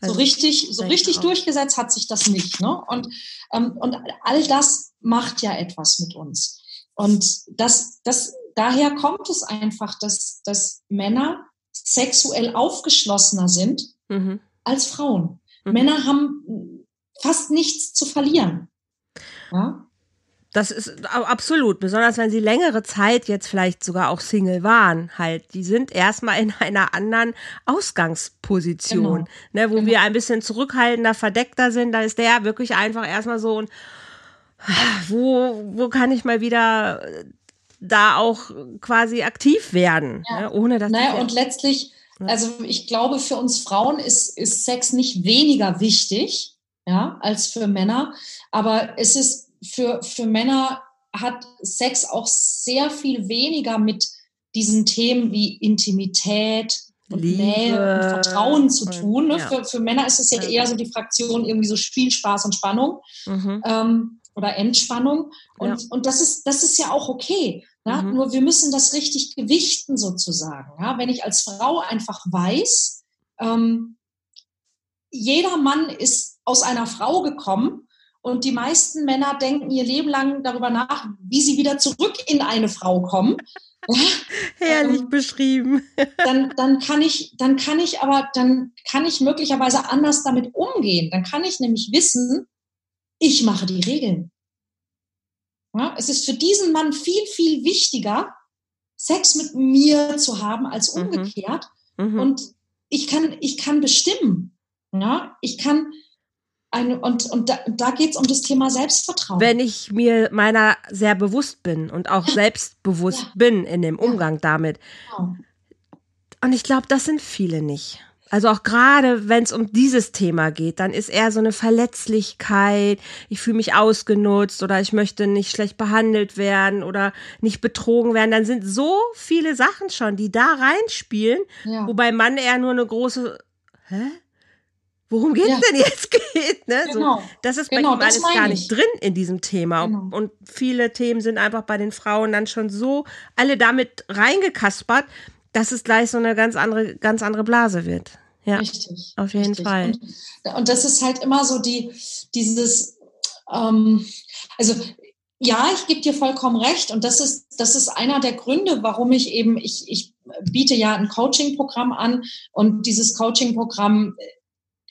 Also so richtig, so richtig durchgesetzt hat sich das nicht. Ne? Und, ähm, und all das macht ja etwas mit uns. Und das, das, daher kommt es einfach, dass, dass Männer sexuell aufgeschlossener sind mhm. als Frauen. Mhm. Männer haben fast nichts zu verlieren. Ja?
Das ist absolut, besonders wenn sie längere Zeit jetzt vielleicht sogar auch Single waren, halt. Die sind erstmal in einer anderen Ausgangsposition, genau. ne, wo genau. wir ein bisschen zurückhaltender, verdeckter sind. Da ist der wirklich einfach erstmal so ein, wo, wo kann ich mal wieder da auch quasi aktiv werden, ja. ne, ohne dass.
Naja, und letztlich, also ich glaube, für uns Frauen ist, ist Sex nicht weniger wichtig, ja, als für Männer. Aber es ist für, für Männer hat Sex auch sehr viel weniger mit diesen Themen wie Intimität und Liebe Nähe und Vertrauen zu tun. Ne? Ja. Für, für Männer ist es ja eher so die Fraktion irgendwie so Spiel, Spaß und Spannung mhm. ähm, oder Entspannung. Und, ja. und das, ist, das ist ja auch okay. Ja? Mhm. Nur wir müssen das richtig gewichten sozusagen. Ja? Wenn ich als Frau einfach weiß, ähm, jeder Mann ist aus einer Frau gekommen und die meisten Männer denken ihr Leben lang darüber nach, wie sie wieder zurück in eine Frau kommen.
Herrlich ähm, beschrieben.
dann, dann kann ich, dann kann ich aber, dann kann ich möglicherweise anders damit umgehen. Dann kann ich nämlich wissen, ich mache die Regeln. Ja, es ist für diesen Mann viel, viel wichtiger, Sex mit mir zu haben als mhm. umgekehrt. Mhm. Und ich kann, ich kann bestimmen. Ja, ich kann, ein, und, und da, da geht es um das Thema Selbstvertrauen.
Wenn ich mir meiner sehr bewusst bin und auch ja. selbstbewusst ja. bin in dem Umgang ja. damit. Genau. Und ich glaube, das sind viele nicht. Also auch gerade, wenn es um dieses Thema geht, dann ist eher so eine Verletzlichkeit, ich fühle mich ausgenutzt oder ich möchte nicht schlecht behandelt werden oder nicht betrogen werden. Dann sind so viele Sachen schon, die da reinspielen, wobei man eher nur eine große, hä? Worum geht's ja. denn jetzt geht. Ne? Genau. So, das ist genau, bei ihm alles gar nicht drin in diesem Thema. Genau. Und viele Themen sind einfach bei den Frauen dann schon so alle damit reingekaspert, dass es gleich so eine ganz andere, ganz andere Blase wird. Ja,
richtig.
Auf jeden
richtig.
Fall.
Und, und, das ist halt immer so die, dieses, ähm, also ja, ich gebe dir vollkommen recht. Und das ist, das ist einer der Gründe, warum ich eben, ich, ich biete ja ein Coaching-Programm an und dieses Coaching-Programm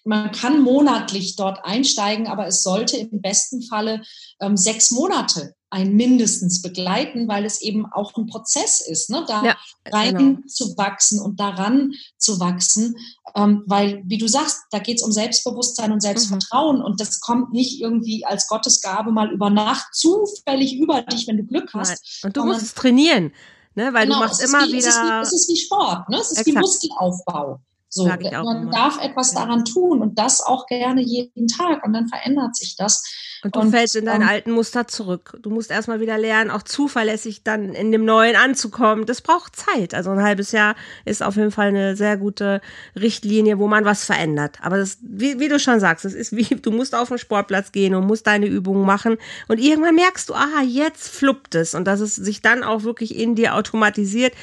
man kann monatlich dort einsteigen, aber es sollte im besten Falle ähm, sechs Monate ein mindestens begleiten, weil es eben auch ein Prozess ist, ne? da ja, rein genau. zu wachsen und daran zu wachsen, ähm, weil, wie du sagst, da geht es um Selbstbewusstsein und Selbstvertrauen mhm. und das kommt nicht irgendwie als Gottesgabe mal über Nacht zufällig über dich, wenn du Glück hast.
Nein. Und du musst es trainieren, ne? weil genau, du machst immer
wie,
wieder... Es
ist wie, es ist wie Sport, ne? es ist Exakt. wie Muskelaufbau. So, man immer. darf etwas daran tun und das auch gerne jeden Tag und dann verändert sich das.
Und du und, fällst in deinen ähm, alten Muster zurück. Du musst erstmal wieder lernen, auch zuverlässig dann in dem Neuen anzukommen. Das braucht Zeit. Also ein halbes Jahr ist auf jeden Fall eine sehr gute Richtlinie, wo man was verändert. Aber das, wie, wie du schon sagst, es ist wie, du musst auf den Sportplatz gehen und musst deine Übungen machen. Und irgendwann merkst du, aha, jetzt fluppt es. Und dass es sich dann auch wirklich in dir automatisiert,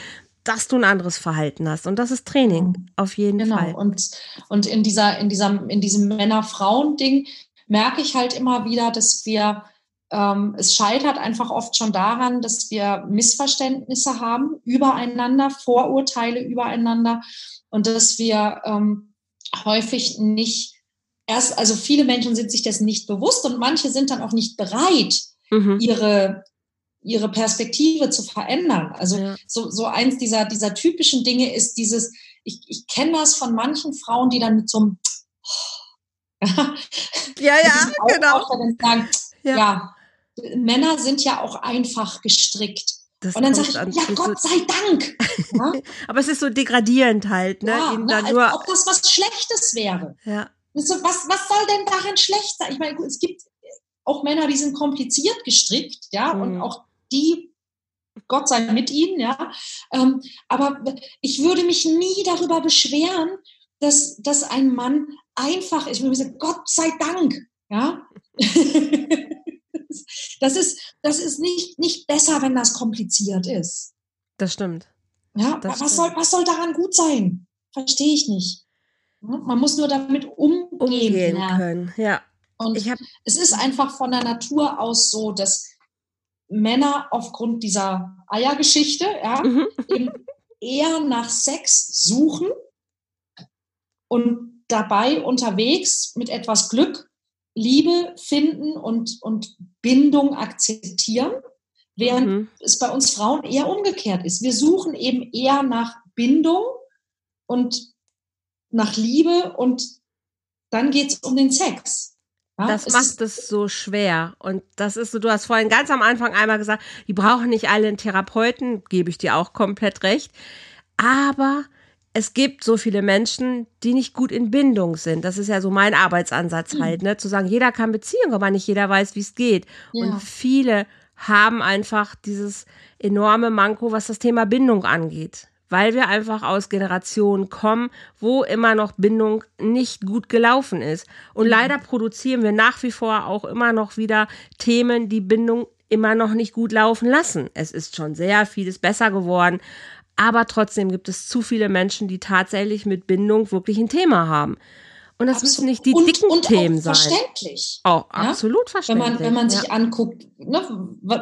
dass du ein anderes Verhalten hast. Und das ist Training, mhm. auf jeden
genau.
Fall.
Genau. Und, und in dieser, in dieser, in diesem Männer-Frauen-Ding merke ich halt immer wieder, dass wir ähm, es scheitert einfach oft schon daran, dass wir Missverständnisse haben übereinander, Vorurteile übereinander und dass wir ähm, häufig nicht erst, also viele Menschen sind sich das nicht bewusst und manche sind dann auch nicht bereit, mhm. ihre ihre Perspektive zu verändern. Also ja. so, so eins dieser, dieser typischen Dinge ist dieses, ich, ich kenne das von manchen Frauen, die dann mit so einem
ja, ja, genau.
Sagen, ja. ja. Männer sind ja auch einfach gestrickt. Das und dann sage ich, ja, Gott sei Dank.
Ja? Aber es ist so degradierend halt, ne?
Ja, ne? Als nur ob das was Schlechtes wäre.
Ja.
So, was, was soll denn darin schlecht sein? Ich meine, es gibt auch Männer, die sind kompliziert gestrickt, ja, mhm. und auch die, Gott sei mit ihnen, ja. Ähm, aber ich würde mich nie darüber beschweren, dass, dass ein Mann einfach ist. Ich würde sagen, Gott sei Dank, ja. das ist, das ist nicht, nicht besser, wenn das kompliziert ist.
Das stimmt.
Ja, das was, stimmt. Soll, was soll daran gut sein? Verstehe ich nicht. Man muss nur damit umgehen,
umgehen können. Ja.
Und es ist einfach von der Natur aus so, dass Männer aufgrund dieser Eiergeschichte ja, mhm. eben eher nach Sex suchen und dabei unterwegs mit etwas Glück Liebe finden und, und Bindung akzeptieren, während mhm. es bei uns Frauen eher umgekehrt ist. Wir suchen eben eher nach Bindung und nach Liebe und dann geht es um den Sex.
Das macht es so schwer. Und das ist so, du hast vorhin ganz am Anfang einmal gesagt, die brauchen nicht alle einen Therapeuten, gebe ich dir auch komplett recht. Aber es gibt so viele Menschen, die nicht gut in Bindung sind. Das ist ja so mein Arbeitsansatz mhm. halt, ne? Zu sagen, jeder kann Beziehung, aber nicht jeder weiß, wie es geht. Ja. Und viele haben einfach dieses enorme Manko, was das Thema Bindung angeht weil wir einfach aus Generationen kommen, wo immer noch Bindung nicht gut gelaufen ist. Und mhm. leider produzieren wir nach wie vor auch immer noch wieder Themen, die Bindung immer noch nicht gut laufen lassen. Es ist schon sehr vieles besser geworden, aber trotzdem gibt es zu viele Menschen, die tatsächlich mit Bindung wirklich ein Thema haben. Und das absolut. müssen nicht die dicken und Themen sein.
Verständlich.
Oh, absolut ja? verständlich.
Wenn man, wenn man sich ja. anguckt, ne,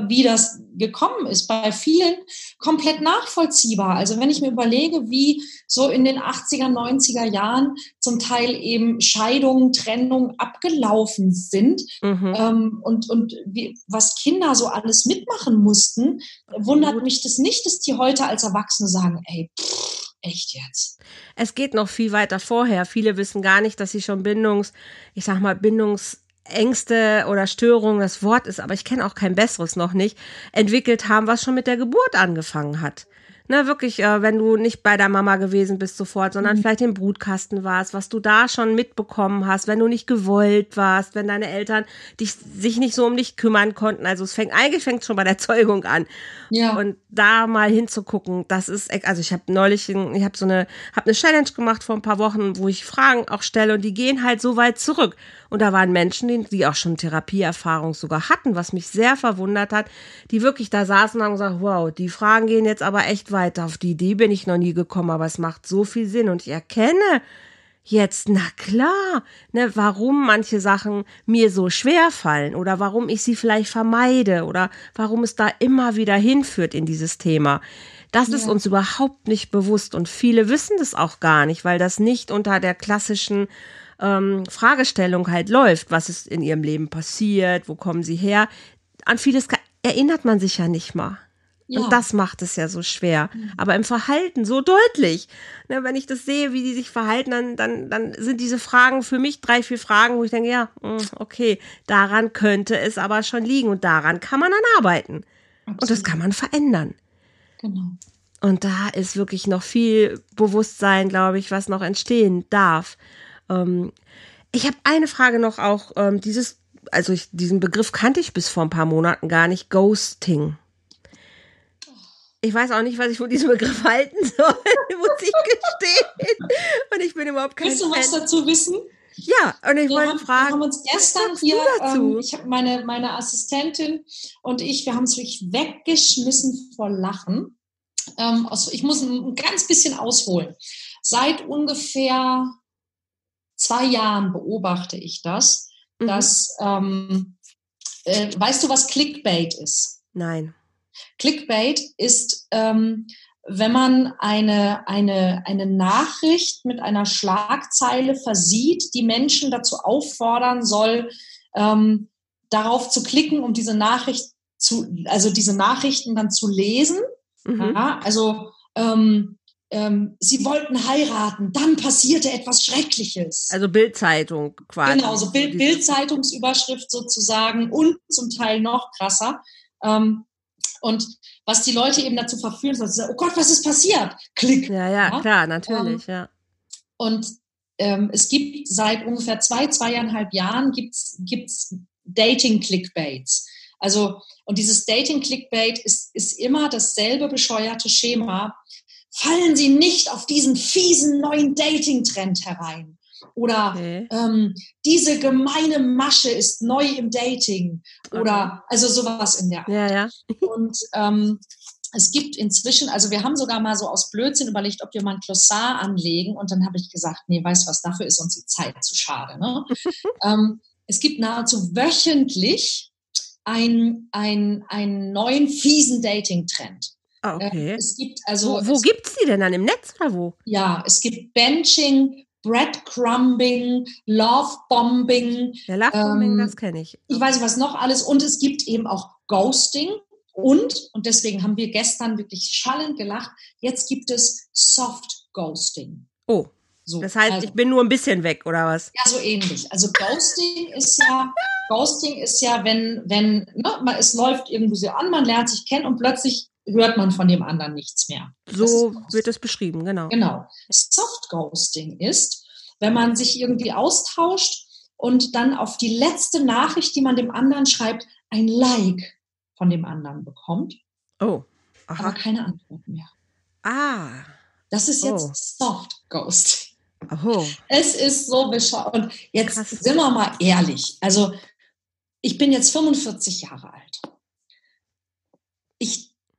wie das gekommen ist, bei vielen komplett nachvollziehbar. Also wenn ich mir überlege, wie so in den 80er, 90er Jahren zum Teil eben Scheidungen, Trennungen abgelaufen sind mhm. ähm, und, und wie, was Kinder so alles mitmachen mussten, wundert mich das nicht, dass die heute als Erwachsene sagen, ey, pff, Echt jetzt?
Es geht noch viel weiter vorher. Viele wissen gar nicht, dass sie schon Bindungs, ich sag mal, Bindungsängste oder Störungen, das Wort ist, aber ich kenne auch kein besseres noch nicht, entwickelt haben, was schon mit der Geburt angefangen hat ne, wirklich, äh, wenn du nicht bei der Mama gewesen bist sofort, sondern mhm. vielleicht im Brutkasten warst, was du da schon mitbekommen hast, wenn du nicht gewollt warst, wenn deine Eltern dich, sich nicht so um dich kümmern konnten. Also es fängt, eigentlich fängt schon bei der Zeugung an. Ja. Und da mal hinzugucken, das ist, also ich habe neulich, ich habe so eine, habe eine Challenge gemacht vor ein paar Wochen, wo ich Fragen auch stelle und die gehen halt so weit zurück. Und da waren Menschen, die, die auch schon Therapieerfahrung sogar hatten, was mich sehr verwundert hat, die wirklich da saßen und haben gesagt, wow, die Fragen gehen jetzt aber echt weiter. Auf die Idee bin ich noch nie gekommen, aber es macht so viel Sinn und ich erkenne jetzt, na klar, ne, warum manche Sachen mir so schwer fallen oder warum ich sie vielleicht vermeide oder warum es da immer wieder hinführt in dieses Thema. Das ja. ist uns überhaupt nicht bewusst und viele wissen das auch gar nicht, weil das nicht unter der klassischen ähm, Fragestellung halt läuft, was ist in ihrem Leben passiert, wo kommen sie her. An vieles erinnert man sich ja nicht mal. Ja. Und das macht es ja so schwer. Mhm. Aber im Verhalten so deutlich. Ne, wenn ich das sehe, wie die sich verhalten, dann, dann, dann sind diese Fragen für mich drei, vier Fragen, wo ich denke, ja, hm, okay, daran könnte es aber schon liegen und daran kann man dann arbeiten. Absolut. Und das kann man verändern.
Genau.
Und da ist wirklich noch viel Bewusstsein, glaube ich, was noch entstehen darf. Ähm, ich habe eine Frage noch auch, ähm, dieses, also ich, diesen Begriff kannte ich bis vor ein paar Monaten gar nicht, Ghosting. Ich weiß auch nicht, was ich von diesem Begriff halten soll, muss ich gestehen. Und ich bin überhaupt kein
Willst du was dazu wissen?
Ja, und ich wir wollte
haben,
fragen.
Wir haben uns gestern hier, ähm, ich habe meine, meine Assistentin und ich, wir haben es wirklich weggeschmissen vor Lachen. Ähm, also ich muss ein, ein ganz bisschen ausholen. Seit ungefähr zwei Jahren beobachte ich das, mhm. dass ähm, äh, weißt du, was Clickbait ist?
Nein.
Clickbait ist, ähm, wenn man eine, eine, eine Nachricht mit einer Schlagzeile versieht, die Menschen dazu auffordern soll, ähm, darauf zu klicken, um diese Nachricht zu, also diese Nachrichten dann zu lesen. Mhm. Ja, also ähm, ähm, sie wollten heiraten, dann passierte etwas Schreckliches.
Also Bildzeitung quasi.
Genau, so Bild, Bildzeitungsüberschrift sozusagen und zum Teil noch krasser. Ähm, und was die Leute eben dazu verführen, sie sagen, oh Gott, was ist passiert? Klick.
Ja, ja, ja? klar, natürlich, ähm, ja.
Und ähm, es gibt seit ungefähr zwei, zweieinhalb Jahren gibt's, gibt's Dating-Clickbaits. Also, und dieses Dating-Clickbait ist, ist immer dasselbe bescheuerte Schema fallen Sie nicht auf diesen fiesen neuen Dating-Trend herein. Oder okay. ähm, diese gemeine Masche ist neu im Dating. Oder also sowas in der Art.
Ja, ja.
Und ähm, es gibt inzwischen, also wir haben sogar mal so aus Blödsinn überlegt, ob wir mal ein Glossar anlegen. Und dann habe ich gesagt, nee, weißt was, dafür ist uns die Zeit zu schade. Ne? ähm, es gibt nahezu wöchentlich einen ein neuen fiesen Dating-Trend.
Ah, äh, okay.
es gibt also.
Wo, wo gibt es die denn dann? Im Netz oder wo?
Ja, es gibt Benching, Breadcrumbing, Lovebombing.
Ja, Lovebombing, ähm, das kenne ich.
Ich weiß nicht, was noch alles. Und es gibt eben auch Ghosting. Und, und deswegen haben wir gestern wirklich schallend gelacht, jetzt gibt es Soft Ghosting.
Oh. So, das heißt, also, ich bin nur ein bisschen weg, oder was?
Ja, so ähnlich. Also Ghosting ist ja, Ghosting ist ja, wenn, wenn, ne, es läuft irgendwo so an, man lernt sich kennen und plötzlich hört man von dem anderen nichts mehr.
So wird es beschrieben, genau.
Genau. Soft Ghosting ist, wenn man sich irgendwie austauscht und dann auf die letzte Nachricht, die man dem anderen schreibt, ein Like von dem anderen bekommt.
Oh.
Aha. Aber keine Antwort mehr.
Ah.
Das ist jetzt oh. Soft Ghosting.
Oh.
Es ist so bescheuert. Und jetzt Krass. sind wir mal ehrlich. Also, ich bin jetzt 45 Jahre alt.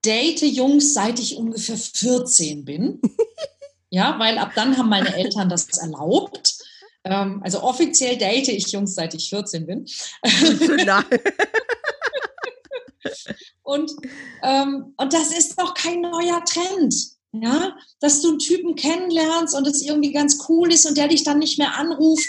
Date Jungs, seit ich ungefähr 14 bin. ja, weil ab dann haben meine Eltern das erlaubt. Ähm, also offiziell date ich Jungs, seit ich 14 bin. und, ähm, und das ist doch kein neuer Trend. Ja, dass du einen Typen kennenlernst und es irgendwie ganz cool ist und der dich dann nicht mehr anruft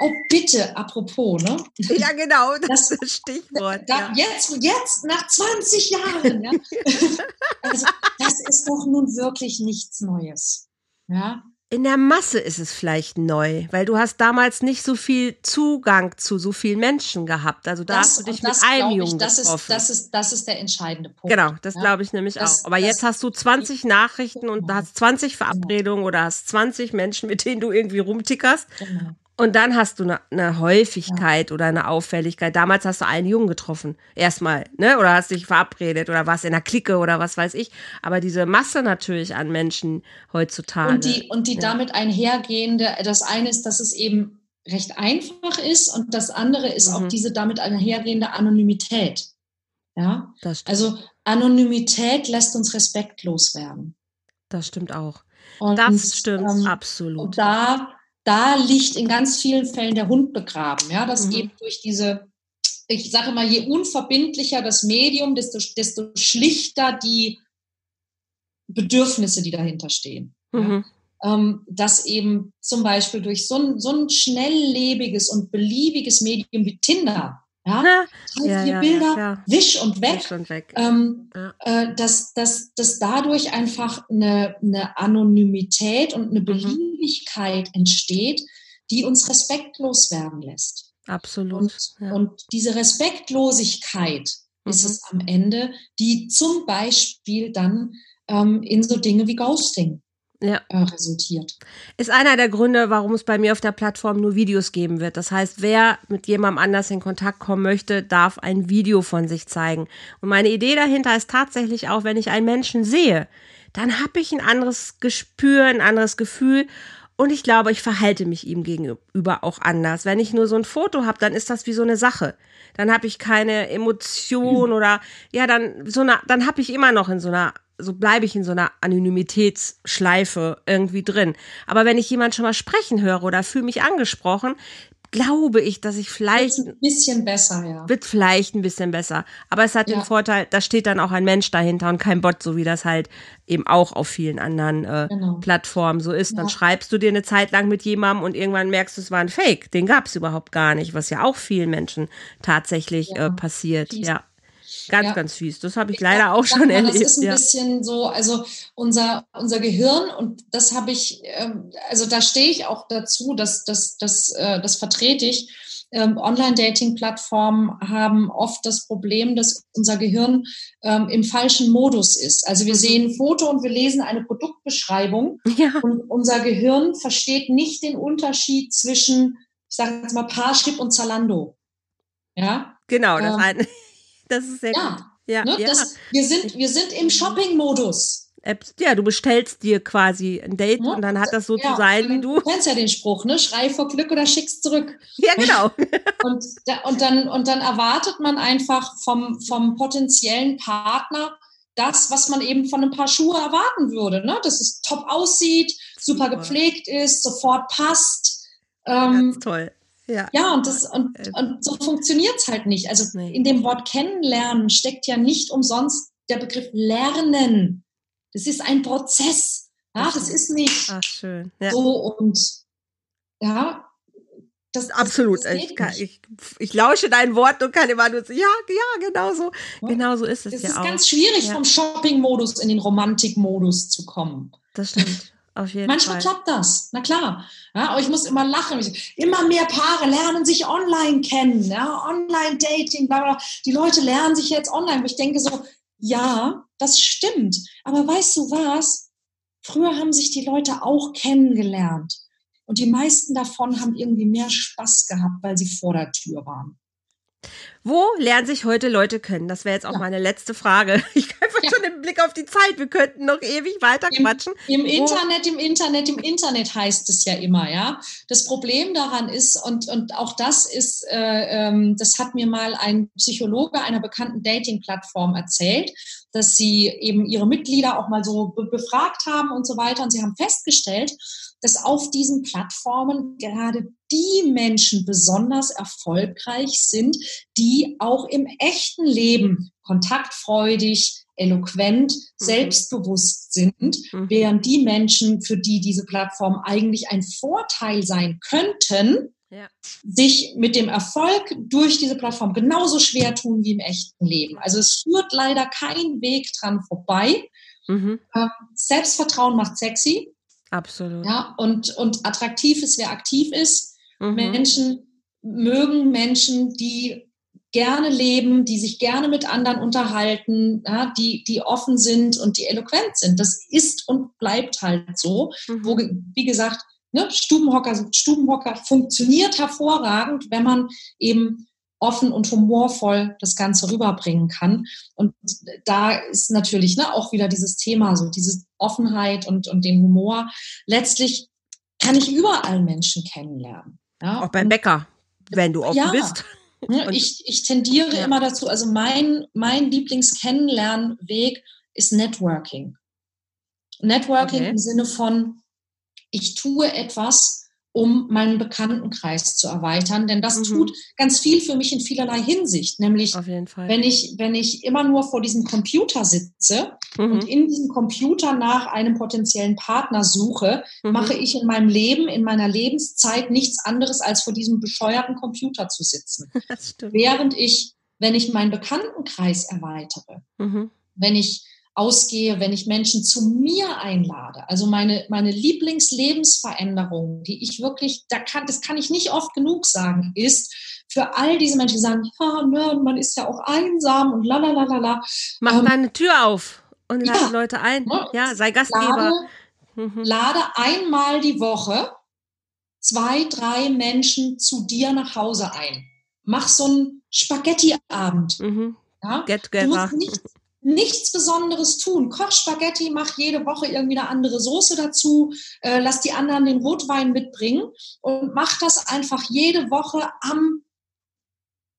Oh, bitte, apropos, ne?
Ja, genau, das, das Stichwort.
Da, ja. Jetzt, jetzt, nach 20 Jahren, ja. also, das ist doch nun wirklich nichts Neues. Ja.
In der Masse ist es vielleicht neu, weil du hast damals nicht so viel Zugang zu so vielen Menschen gehabt. Also da das, hast du dich mit einem Jungen ich,
das
getroffen.
Ist, das, ist, das ist der entscheidende Punkt.
Genau, das ja? glaube ich nämlich das, auch. Aber jetzt hast du 20 Nachrichten und genau. hast 20 Verabredungen genau. oder hast 20 Menschen, mit denen du irgendwie rumtickerst. Genau. Und dann hast du eine, eine Häufigkeit ja. oder eine Auffälligkeit. Damals hast du einen Jungen getroffen, erstmal, ne? Oder hast dich verabredet oder warst in der Clique oder was weiß ich. Aber diese Masse natürlich an Menschen heutzutage.
Und die, und die ja. damit einhergehende, das eine ist, dass es eben recht einfach ist und das andere ist mhm. auch diese damit einhergehende Anonymität. Ja. Also Anonymität lässt uns respektlos werden.
Das stimmt auch. Und, das stimmt ähm, absolut.
Und da da liegt in ganz vielen Fällen der Hund begraben. Ja, das mhm. eben durch diese, ich sage mal, je unverbindlicher das Medium, desto, desto schlichter die Bedürfnisse, die dahinter stehen. Mhm. Ja, ähm, dass eben zum Beispiel durch so ein, so ein schnelllebiges und beliebiges Medium wie Tinder ja, drei, ja, vier ja, Bilder, ja, wisch und weg. Wisch und weg. Ähm, äh, dass, dass, dass dadurch einfach eine, eine Anonymität und eine mhm. Beliebigkeit mhm. entsteht, die uns respektlos werden lässt.
Absolut.
Und, und diese Respektlosigkeit mhm. ist es am Ende, die zum Beispiel dann ähm, in so Dinge wie Ghosting ja. äh, resultiert.
Ist einer der Gründe, warum es bei mir auf der Plattform nur Videos geben wird. Das heißt, wer mit jemandem anders in Kontakt kommen möchte, darf ein Video von sich zeigen. Und meine Idee dahinter ist tatsächlich auch, wenn ich einen Menschen sehe, dann habe ich ein anderes Gespür, ein anderes Gefühl. Und ich glaube, ich verhalte mich ihm gegenüber auch anders. Wenn ich nur so ein Foto habe, dann ist das wie so eine Sache. Dann habe ich keine Emotion oder ja, dann so eine, dann habe ich immer noch in so einer so bleibe ich in so einer Anonymitätsschleife irgendwie drin. Aber wenn ich jemand schon mal sprechen höre oder fühle mich angesprochen, glaube ich, dass ich vielleicht
ein bisschen besser, ja.
Wird vielleicht ein bisschen besser. Aber es hat ja. den Vorteil, da steht dann auch ein Mensch dahinter und kein Bot, so wie das halt eben auch auf vielen anderen äh, genau. Plattformen so ist. Ja. Dann schreibst du dir eine Zeit lang mit jemandem und irgendwann merkst du, es war ein Fake. Den gab es überhaupt gar nicht, was ja auch vielen Menschen tatsächlich ja. äh, passiert. Ja. Ganz, ja. ganz fies. Das habe ich leider ja, auch schon erlebt.
Das ist ein ja. bisschen so, also unser, unser Gehirn, und das habe ich, ähm, also da stehe ich auch dazu, dass das, das, äh, das vertrete ich. Ähm, Online-Dating-Plattformen haben oft das Problem, dass unser Gehirn ähm, im falschen Modus ist. Also wir mhm. sehen ein Foto und wir lesen eine Produktbeschreibung ja. und unser Gehirn versteht nicht den Unterschied zwischen, ich sage jetzt mal, Parship und Zalando. Ja.
Genau, das ähm, eine. Das ist sehr ja, gut. Ja, ne,
ja. Das, wir, sind, wir sind im Shopping-Modus.
Ja, du bestellst dir quasi ein Date ja, und dann hat das so ja, zu sein, wie du.
Du kennst ja den Spruch, ne? Schrei vor Glück oder schickst zurück.
Ja, genau.
und, und, dann, und dann erwartet man einfach vom, vom potenziellen Partner das, was man eben von ein paar Schuhe erwarten würde. Ne? Dass es top aussieht, super, super. gepflegt ist, sofort passt.
Ähm, Ganz toll. Ja,
ja und, das, und, äh, und so funktioniert es halt nicht. Also nee. in dem Wort kennenlernen steckt ja nicht umsonst der Begriff lernen. Das ist ein Prozess. Ja, das ist nicht
Ach, schön. Ja.
so und ja, das,
Absolut. Das ich, kann, ich, ich, lausche dein Wort und kann immer nur sagen, ja, ja, genau so. Genau so ist es
es
ja
ist
auch.
ganz schwierig, ja. vom Shopping-Modus in den Romantik-Modus zu kommen.
Das stimmt. Auf jeden
Manchmal
Fall.
klappt das, na klar. Ja, aber ich muss immer lachen. Immer mehr Paare lernen sich online kennen, ja, Online-Dating, bla, bla. Die Leute lernen sich jetzt online. ich denke so, ja, das stimmt. Aber weißt du was? Früher haben sich die Leute auch kennengelernt. Und die meisten davon haben irgendwie mehr Spaß gehabt, weil sie vor der Tür waren.
Wo lernen sich heute Leute kennen? Das wäre jetzt auch ja. meine letzte Frage. Ich im Blick auf die Zeit. Wir könnten noch ewig weiter quatschen.
Im, im Internet, im Internet, im Internet heißt es ja immer, ja. Das Problem daran ist, und, und auch das ist, äh, ähm, das hat mir mal ein Psychologe einer bekannten Dating-Plattform erzählt, dass sie eben ihre Mitglieder auch mal so be befragt haben und so weiter. Und sie haben festgestellt, dass auf diesen Plattformen gerade die Menschen besonders erfolgreich sind, die auch im echten Leben kontaktfreudig, eloquent, mhm. selbstbewusst sind, mhm. während die Menschen, für die diese Plattform eigentlich ein Vorteil sein könnten, ja. sich mit dem Erfolg durch diese Plattform genauso schwer tun wie im echten Leben. Also es führt leider kein Weg dran vorbei. Mhm. Ähm, Selbstvertrauen macht sexy.
Absolut.
Ja, und, und attraktiv ist, wer aktiv ist. Mhm. Menschen mögen Menschen, die gerne leben, die sich gerne mit anderen unterhalten, ja, die, die offen sind und die eloquent sind. Das ist und bleibt halt so. Mhm. Wo, wie gesagt, ne, Stubenhocker, Stubenhocker funktioniert hervorragend, wenn man eben offen und humorvoll das Ganze rüberbringen kann. Und da ist natürlich ne, auch wieder dieses Thema, so diese Offenheit und, und den Humor. Letztlich kann ich überall Menschen kennenlernen.
Ja? Auch beim Bäcker, wenn du offen ja. bist.
Ne, ich, ich tendiere ja. immer dazu, also mein, mein Lieblingskennenlernweg ist Networking. Networking okay. im Sinne von, ich tue etwas, um meinen Bekanntenkreis zu erweitern. Denn das mhm. tut ganz viel für mich in vielerlei Hinsicht. Nämlich, wenn ich, wenn ich immer nur vor diesem Computer sitze mhm. und in diesem Computer nach einem potenziellen Partner suche, mhm. mache ich in meinem Leben, in meiner Lebenszeit nichts anderes, als vor diesem bescheuerten Computer zu sitzen. Während ich, wenn ich meinen Bekanntenkreis erweitere, mhm. wenn ich ausgehe, wenn ich Menschen zu mir einlade. Also meine, meine Lieblingslebensveränderung, die ich wirklich, da kann, das kann ich nicht oft genug sagen, ist für all diese Menschen, die sagen, ja, ne, man ist ja auch einsam und la la la la la.
Mach ähm, deine Tür auf und lade ja, Leute ein. Ne, ja, sei Gastgeber.
Lade, mhm. lade einmal die Woche zwei, drei Menschen zu dir nach Hause ein. Mach so einen Spaghetti-Abend. Mhm. Ja?
Get, du musst nicht,
nichts Besonderes tun. Koch Spaghetti, mach jede Woche irgendwie eine andere Soße dazu, äh, lass die anderen den Rotwein mitbringen und mach das einfach jede Woche am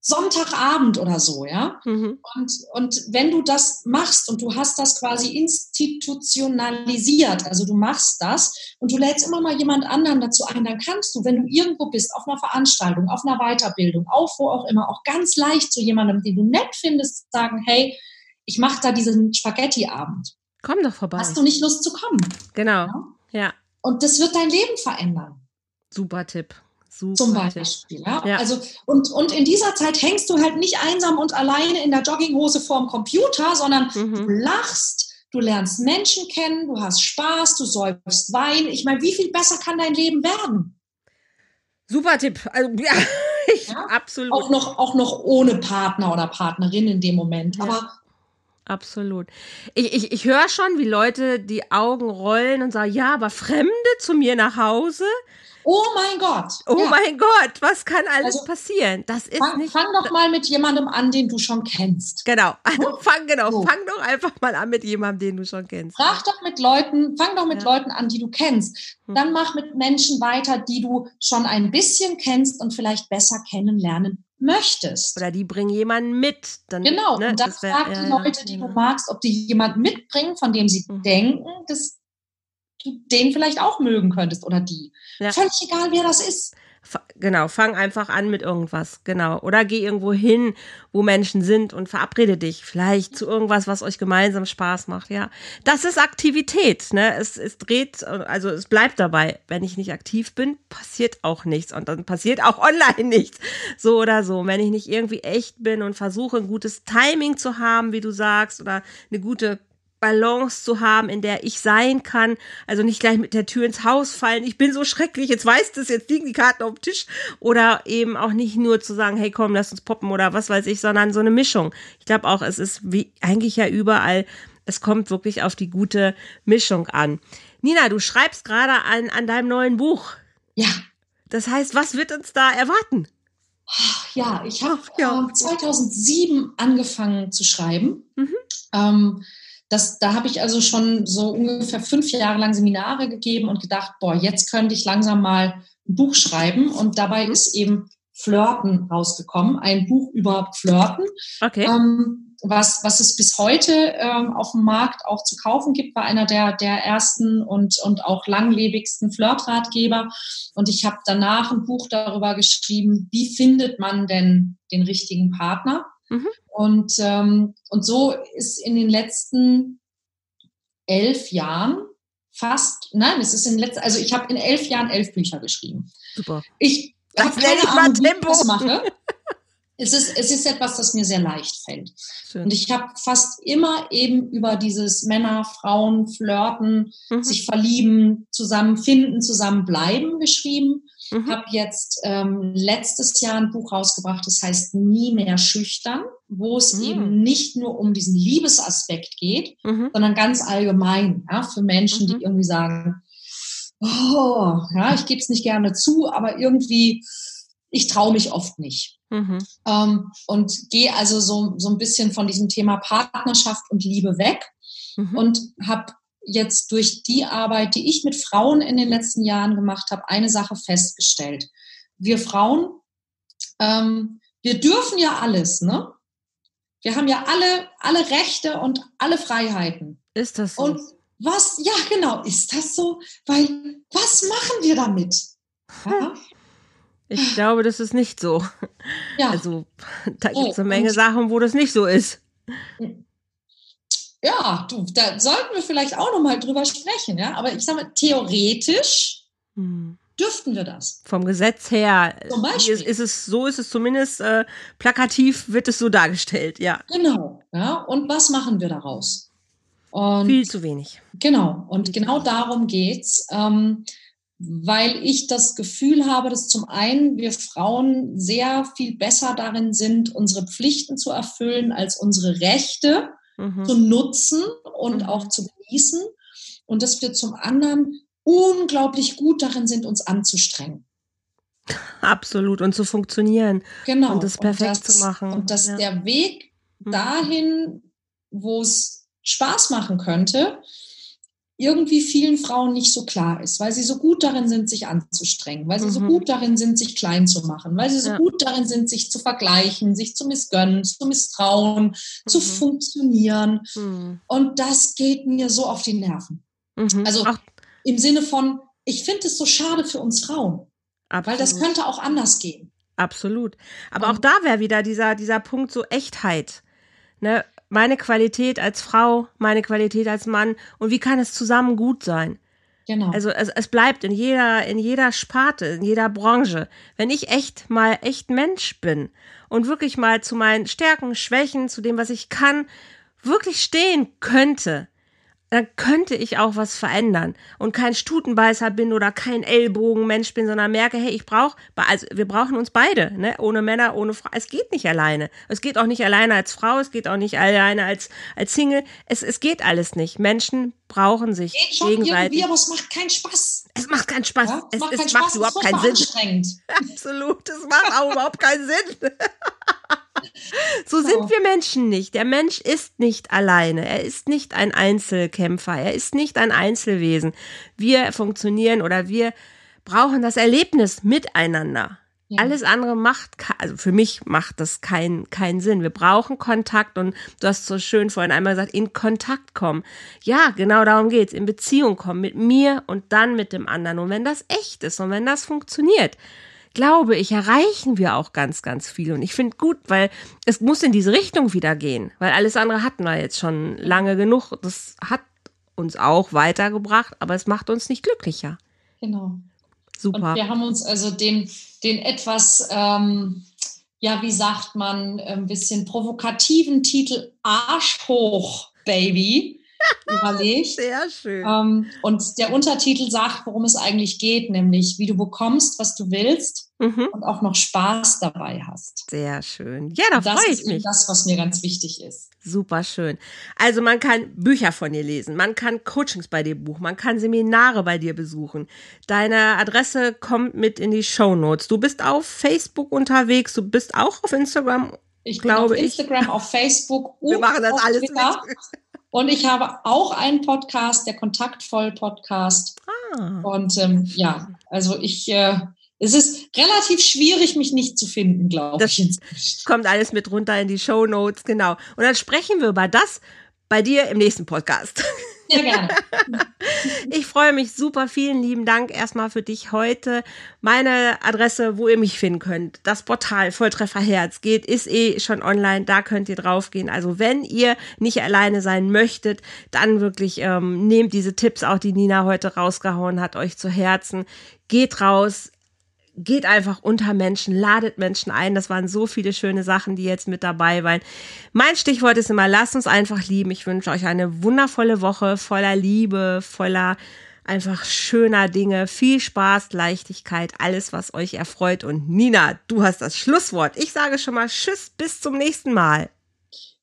Sonntagabend oder so, ja. Mhm. Und, und wenn du das machst und du hast das quasi institutionalisiert, also du machst das und du lädst immer mal jemand anderen dazu ein, dann kannst du, wenn du irgendwo bist, auf einer Veranstaltung, auf einer Weiterbildung, auf wo auch immer, auch ganz leicht zu jemandem, den du nett findest, sagen, hey, ich mache da diesen Spaghetti-Abend.
Komm doch vorbei.
Hast du nicht Lust zu kommen?
Genau. Ja. ja.
Und das wird dein Leben verändern.
Super Tipp. Super
zum Beispiel. Ja? ja? Also, und, und in dieser Zeit hängst du halt nicht einsam und alleine in der Jogginghose vorm Computer, sondern mhm. du lachst, du lernst Menschen kennen, du hast Spaß, du säufst Wein. Ich meine, wie viel besser kann dein Leben werden?
Super Tipp. Also, ja, ich, ja? absolut.
Auch noch, auch noch ohne Partner oder Partnerin in dem Moment. Ja. Aber
Absolut. Ich, ich, ich höre schon, wie Leute die Augen rollen und sagen, ja, aber Fremde zu mir nach Hause?
Oh mein Gott.
Oh ja. mein Gott, was kann alles also, passieren? Das ist
fang,
nicht.
Fang doch mal mit jemandem an, den du schon kennst.
Genau. Also fang genau, so. fang doch einfach mal an mit jemandem, den du schon kennst.
Frag doch mit Leuten, fang doch mit ja. Leuten an, die du kennst. Hm. Dann mach mit Menschen weiter, die du schon ein bisschen kennst und vielleicht besser kennenlernen möchtest.
Oder die bringen jemanden mit.
Dann, genau, ne, und dann wär, frag die ja, Leute, die du magst, ob die jemanden mitbringen, von dem sie mhm. denken, dass du den vielleicht auch mögen könntest oder die. Ja. Völlig egal, wer das ist.
Genau, fang einfach an mit irgendwas, genau. Oder geh irgendwo hin, wo Menschen sind und verabrede dich vielleicht zu irgendwas, was euch gemeinsam Spaß macht, ja. Das ist Aktivität, ne? Es, es dreht, also es bleibt dabei. Wenn ich nicht aktiv bin, passiert auch nichts und dann passiert auch online nichts. So oder so. Wenn ich nicht irgendwie echt bin und versuche, ein gutes Timing zu haben, wie du sagst, oder eine gute Balance zu haben, in der ich sein kann. Also nicht gleich mit der Tür ins Haus fallen. Ich bin so schrecklich, jetzt weißt du es, jetzt liegen die Karten auf dem Tisch. Oder eben auch nicht nur zu sagen, hey komm, lass uns poppen oder was weiß ich, sondern so eine Mischung. Ich glaube auch, es ist wie eigentlich ja überall, es kommt wirklich auf die gute Mischung an. Nina, du schreibst gerade an, an deinem neuen Buch.
Ja.
Das heißt, was wird uns da erwarten?
Ja, ich habe ja. äh, 2007 angefangen zu schreiben. Mhm. Ähm, das, da habe ich also schon so ungefähr fünf Jahre lang Seminare gegeben und gedacht, boah, jetzt könnte ich langsam mal ein Buch schreiben. Und dabei mhm. ist eben Flirten rausgekommen, ein Buch über Flirten.
Okay.
Ähm, was, was es bis heute ähm, auf dem Markt auch zu kaufen gibt, war einer der, der ersten und, und auch langlebigsten Flirtratgeber. Und ich habe danach ein Buch darüber geschrieben, wie findet man denn den richtigen Partner? Mhm. Und, ähm, und so ist in den letzten elf Jahren fast, nein, es ist in den letzten, also ich habe in elf Jahren elf Bücher geschrieben.
Super.
Ich habe keine ich Ahnung, wie ich das mache. Es ist, es ist etwas, das mir sehr leicht fällt. Schön. Und ich habe fast immer eben über dieses Männer, Frauen, Flirten, mhm. sich verlieben, zusammenfinden, zusammenbleiben geschrieben. Mhm. Habe jetzt ähm, letztes Jahr ein Buch rausgebracht, das heißt Nie mehr schüchtern, wo es mhm. eben nicht nur um diesen Liebesaspekt geht, mhm. sondern ganz allgemein ja, für Menschen, die mhm. irgendwie sagen, oh, ja, ich gebe es nicht gerne zu, aber irgendwie, ich traue mich oft nicht. Mhm. Ähm, und gehe also so, so ein bisschen von diesem Thema Partnerschaft und Liebe weg mhm. und habe jetzt durch die Arbeit, die ich mit Frauen in den letzten Jahren gemacht habe, eine Sache festgestellt. Wir Frauen, ähm, wir dürfen ja alles, ne? Wir haben ja alle, alle Rechte und alle Freiheiten.
Ist das so?
Und was, ja genau, ist das so? Weil, was machen wir damit? Ja?
Ich glaube, das ist nicht so. Ja. Also, da gibt es eine Menge Sachen, wo das nicht so ist.
Ja, du, da sollten wir vielleicht auch noch mal drüber sprechen, ja. Aber ich sage mal, theoretisch hm. dürften wir das.
Vom Gesetz her Zum Beispiel. Ist, ist es, so ist es zumindest äh, plakativ, wird es so dargestellt, ja.
Genau, ja. Und was machen wir daraus?
Und Viel zu wenig.
Genau, und genau darum geht's. Ähm, weil ich das Gefühl habe, dass zum einen wir Frauen sehr viel besser darin sind, unsere Pflichten zu erfüllen als unsere Rechte mhm. zu nutzen und mhm. auch zu genießen. Und dass wir zum anderen unglaublich gut darin sind, uns anzustrengen.
Absolut und zu funktionieren.
Genau.
Und das perfekt und das, zu machen.
Und dass ja. der Weg mhm. dahin, wo es Spaß machen könnte, irgendwie vielen Frauen nicht so klar ist, weil sie so gut darin sind, sich anzustrengen, weil sie mhm. so gut darin sind, sich klein zu machen, weil sie so ja. gut darin sind, sich zu vergleichen, sich zu missgönnen, zu misstrauen, mhm. zu funktionieren. Mhm. Und das geht mir so auf die Nerven. Mhm. Also Ach. im Sinne von, ich finde es so schade für uns Frauen, Absolut. weil das könnte auch anders gehen.
Absolut. Aber Und auch da wäre wieder dieser, dieser Punkt so Echtheit. Ne? Meine Qualität als Frau, meine Qualität als Mann und wie kann es zusammen gut sein? Genau. Also es, es bleibt in jeder, in jeder Sparte, in jeder Branche. Wenn ich echt mal echt Mensch bin und wirklich mal zu meinen Stärken, Schwächen, zu dem, was ich kann, wirklich stehen könnte, dann könnte ich auch was verändern und kein Stutenbeißer bin oder kein Ellbogenmensch bin, sondern merke, hey, ich brauche, also wir brauchen uns beide, ne? ohne Männer, ohne Frau. Es geht nicht alleine. Es geht auch nicht alleine als Frau, es geht auch nicht alleine als, als Single. Es, es geht alles nicht. Menschen brauchen sich geht schon gegenseitig. Irgendwie,
aber es macht keinen Spaß.
Es macht keinen Spaß. Ja, es, es, macht, es macht Spaß. überhaupt keinen Sinn. Absolut, es macht auch überhaupt keinen Sinn. So sind wir Menschen nicht. Der Mensch ist nicht alleine. Er ist nicht ein Einzelkämpfer. Er ist nicht ein Einzelwesen. Wir funktionieren oder wir brauchen das Erlebnis miteinander. Ja. Alles andere macht, also für mich macht das keinen keinen Sinn. Wir brauchen Kontakt und du hast so schön vorhin einmal gesagt, in Kontakt kommen. Ja, genau darum geht's. In Beziehung kommen mit mir und dann mit dem anderen. Und wenn das echt ist und wenn das funktioniert, glaube ich, erreichen wir auch ganz, ganz viel. Und ich finde gut, weil es muss in diese Richtung wieder gehen, weil alles andere hatten wir jetzt schon lange genug. Das hat uns auch weitergebracht, aber es macht uns nicht glücklicher.
Genau. Super. Und wir haben uns also den, den etwas, ähm, ja, wie sagt man, ein bisschen provokativen Titel Arsch hoch, Baby überlegt.
Sehr schön.
Ähm, und der Untertitel sagt, worum es eigentlich geht, nämlich wie du bekommst, was du willst mhm. und auch noch Spaß dabei hast.
Sehr schön. Ja, da freue ich mich.
Das ist das, was mir ganz wichtig ist.
Super schön. Also man kann Bücher von dir lesen, man kann Coachings bei dir buchen, man kann Seminare bei dir besuchen. Deine Adresse kommt mit in die Show Notes. Du bist auf Facebook unterwegs, du bist auch auf Instagram
ich glaube auf Instagram, ich. auf Facebook
und Wir machen das alles Twitter. Mit.
Und ich habe auch einen Podcast, der Kontaktvoll-Podcast. Ah. Und ähm, ja, also ich, äh, es ist relativ schwierig, mich nicht zu finden, glaube ich.
Das kommt alles mit runter in die Show Notes, genau. Und dann sprechen wir über das bei dir im nächsten Podcast.
Sehr gerne.
Ich freue mich super. Vielen lieben Dank erstmal für dich heute. Meine Adresse, wo ihr mich finden könnt, das Portal Volltreffer Herz geht, ist eh schon online. Da könnt ihr draufgehen. Also wenn ihr nicht alleine sein möchtet, dann wirklich ähm, nehmt diese Tipps auch, die Nina heute rausgehauen hat, euch zu Herzen. Geht raus, geht einfach unter Menschen, ladet Menschen ein. Das waren so viele schöne Sachen, die jetzt mit dabei waren. Mein Stichwort ist immer, lasst uns einfach lieben. Ich wünsche euch eine wundervolle Woche voller Liebe, voller einfach schöner Dinge, viel Spaß, Leichtigkeit, alles, was euch erfreut. Und Nina, du hast das Schlusswort. Ich sage schon mal Tschüss, bis zum nächsten Mal.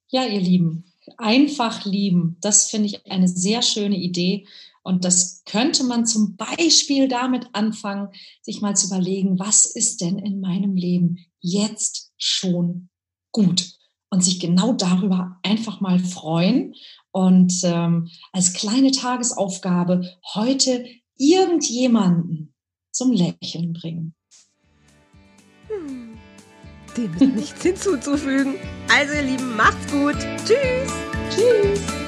Ja, ihr Lieben, einfach lieben. Das finde ich eine sehr schöne Idee. Und das könnte man zum Beispiel damit anfangen, sich mal zu überlegen, was ist denn in meinem Leben jetzt schon gut? Und sich genau darüber einfach mal freuen und ähm, als kleine Tagesaufgabe heute irgendjemanden zum Lächeln bringen.
Hm. Dem ist nichts hinzuzufügen. Also ihr Lieben, macht's gut. Tschüss.
Tschüss.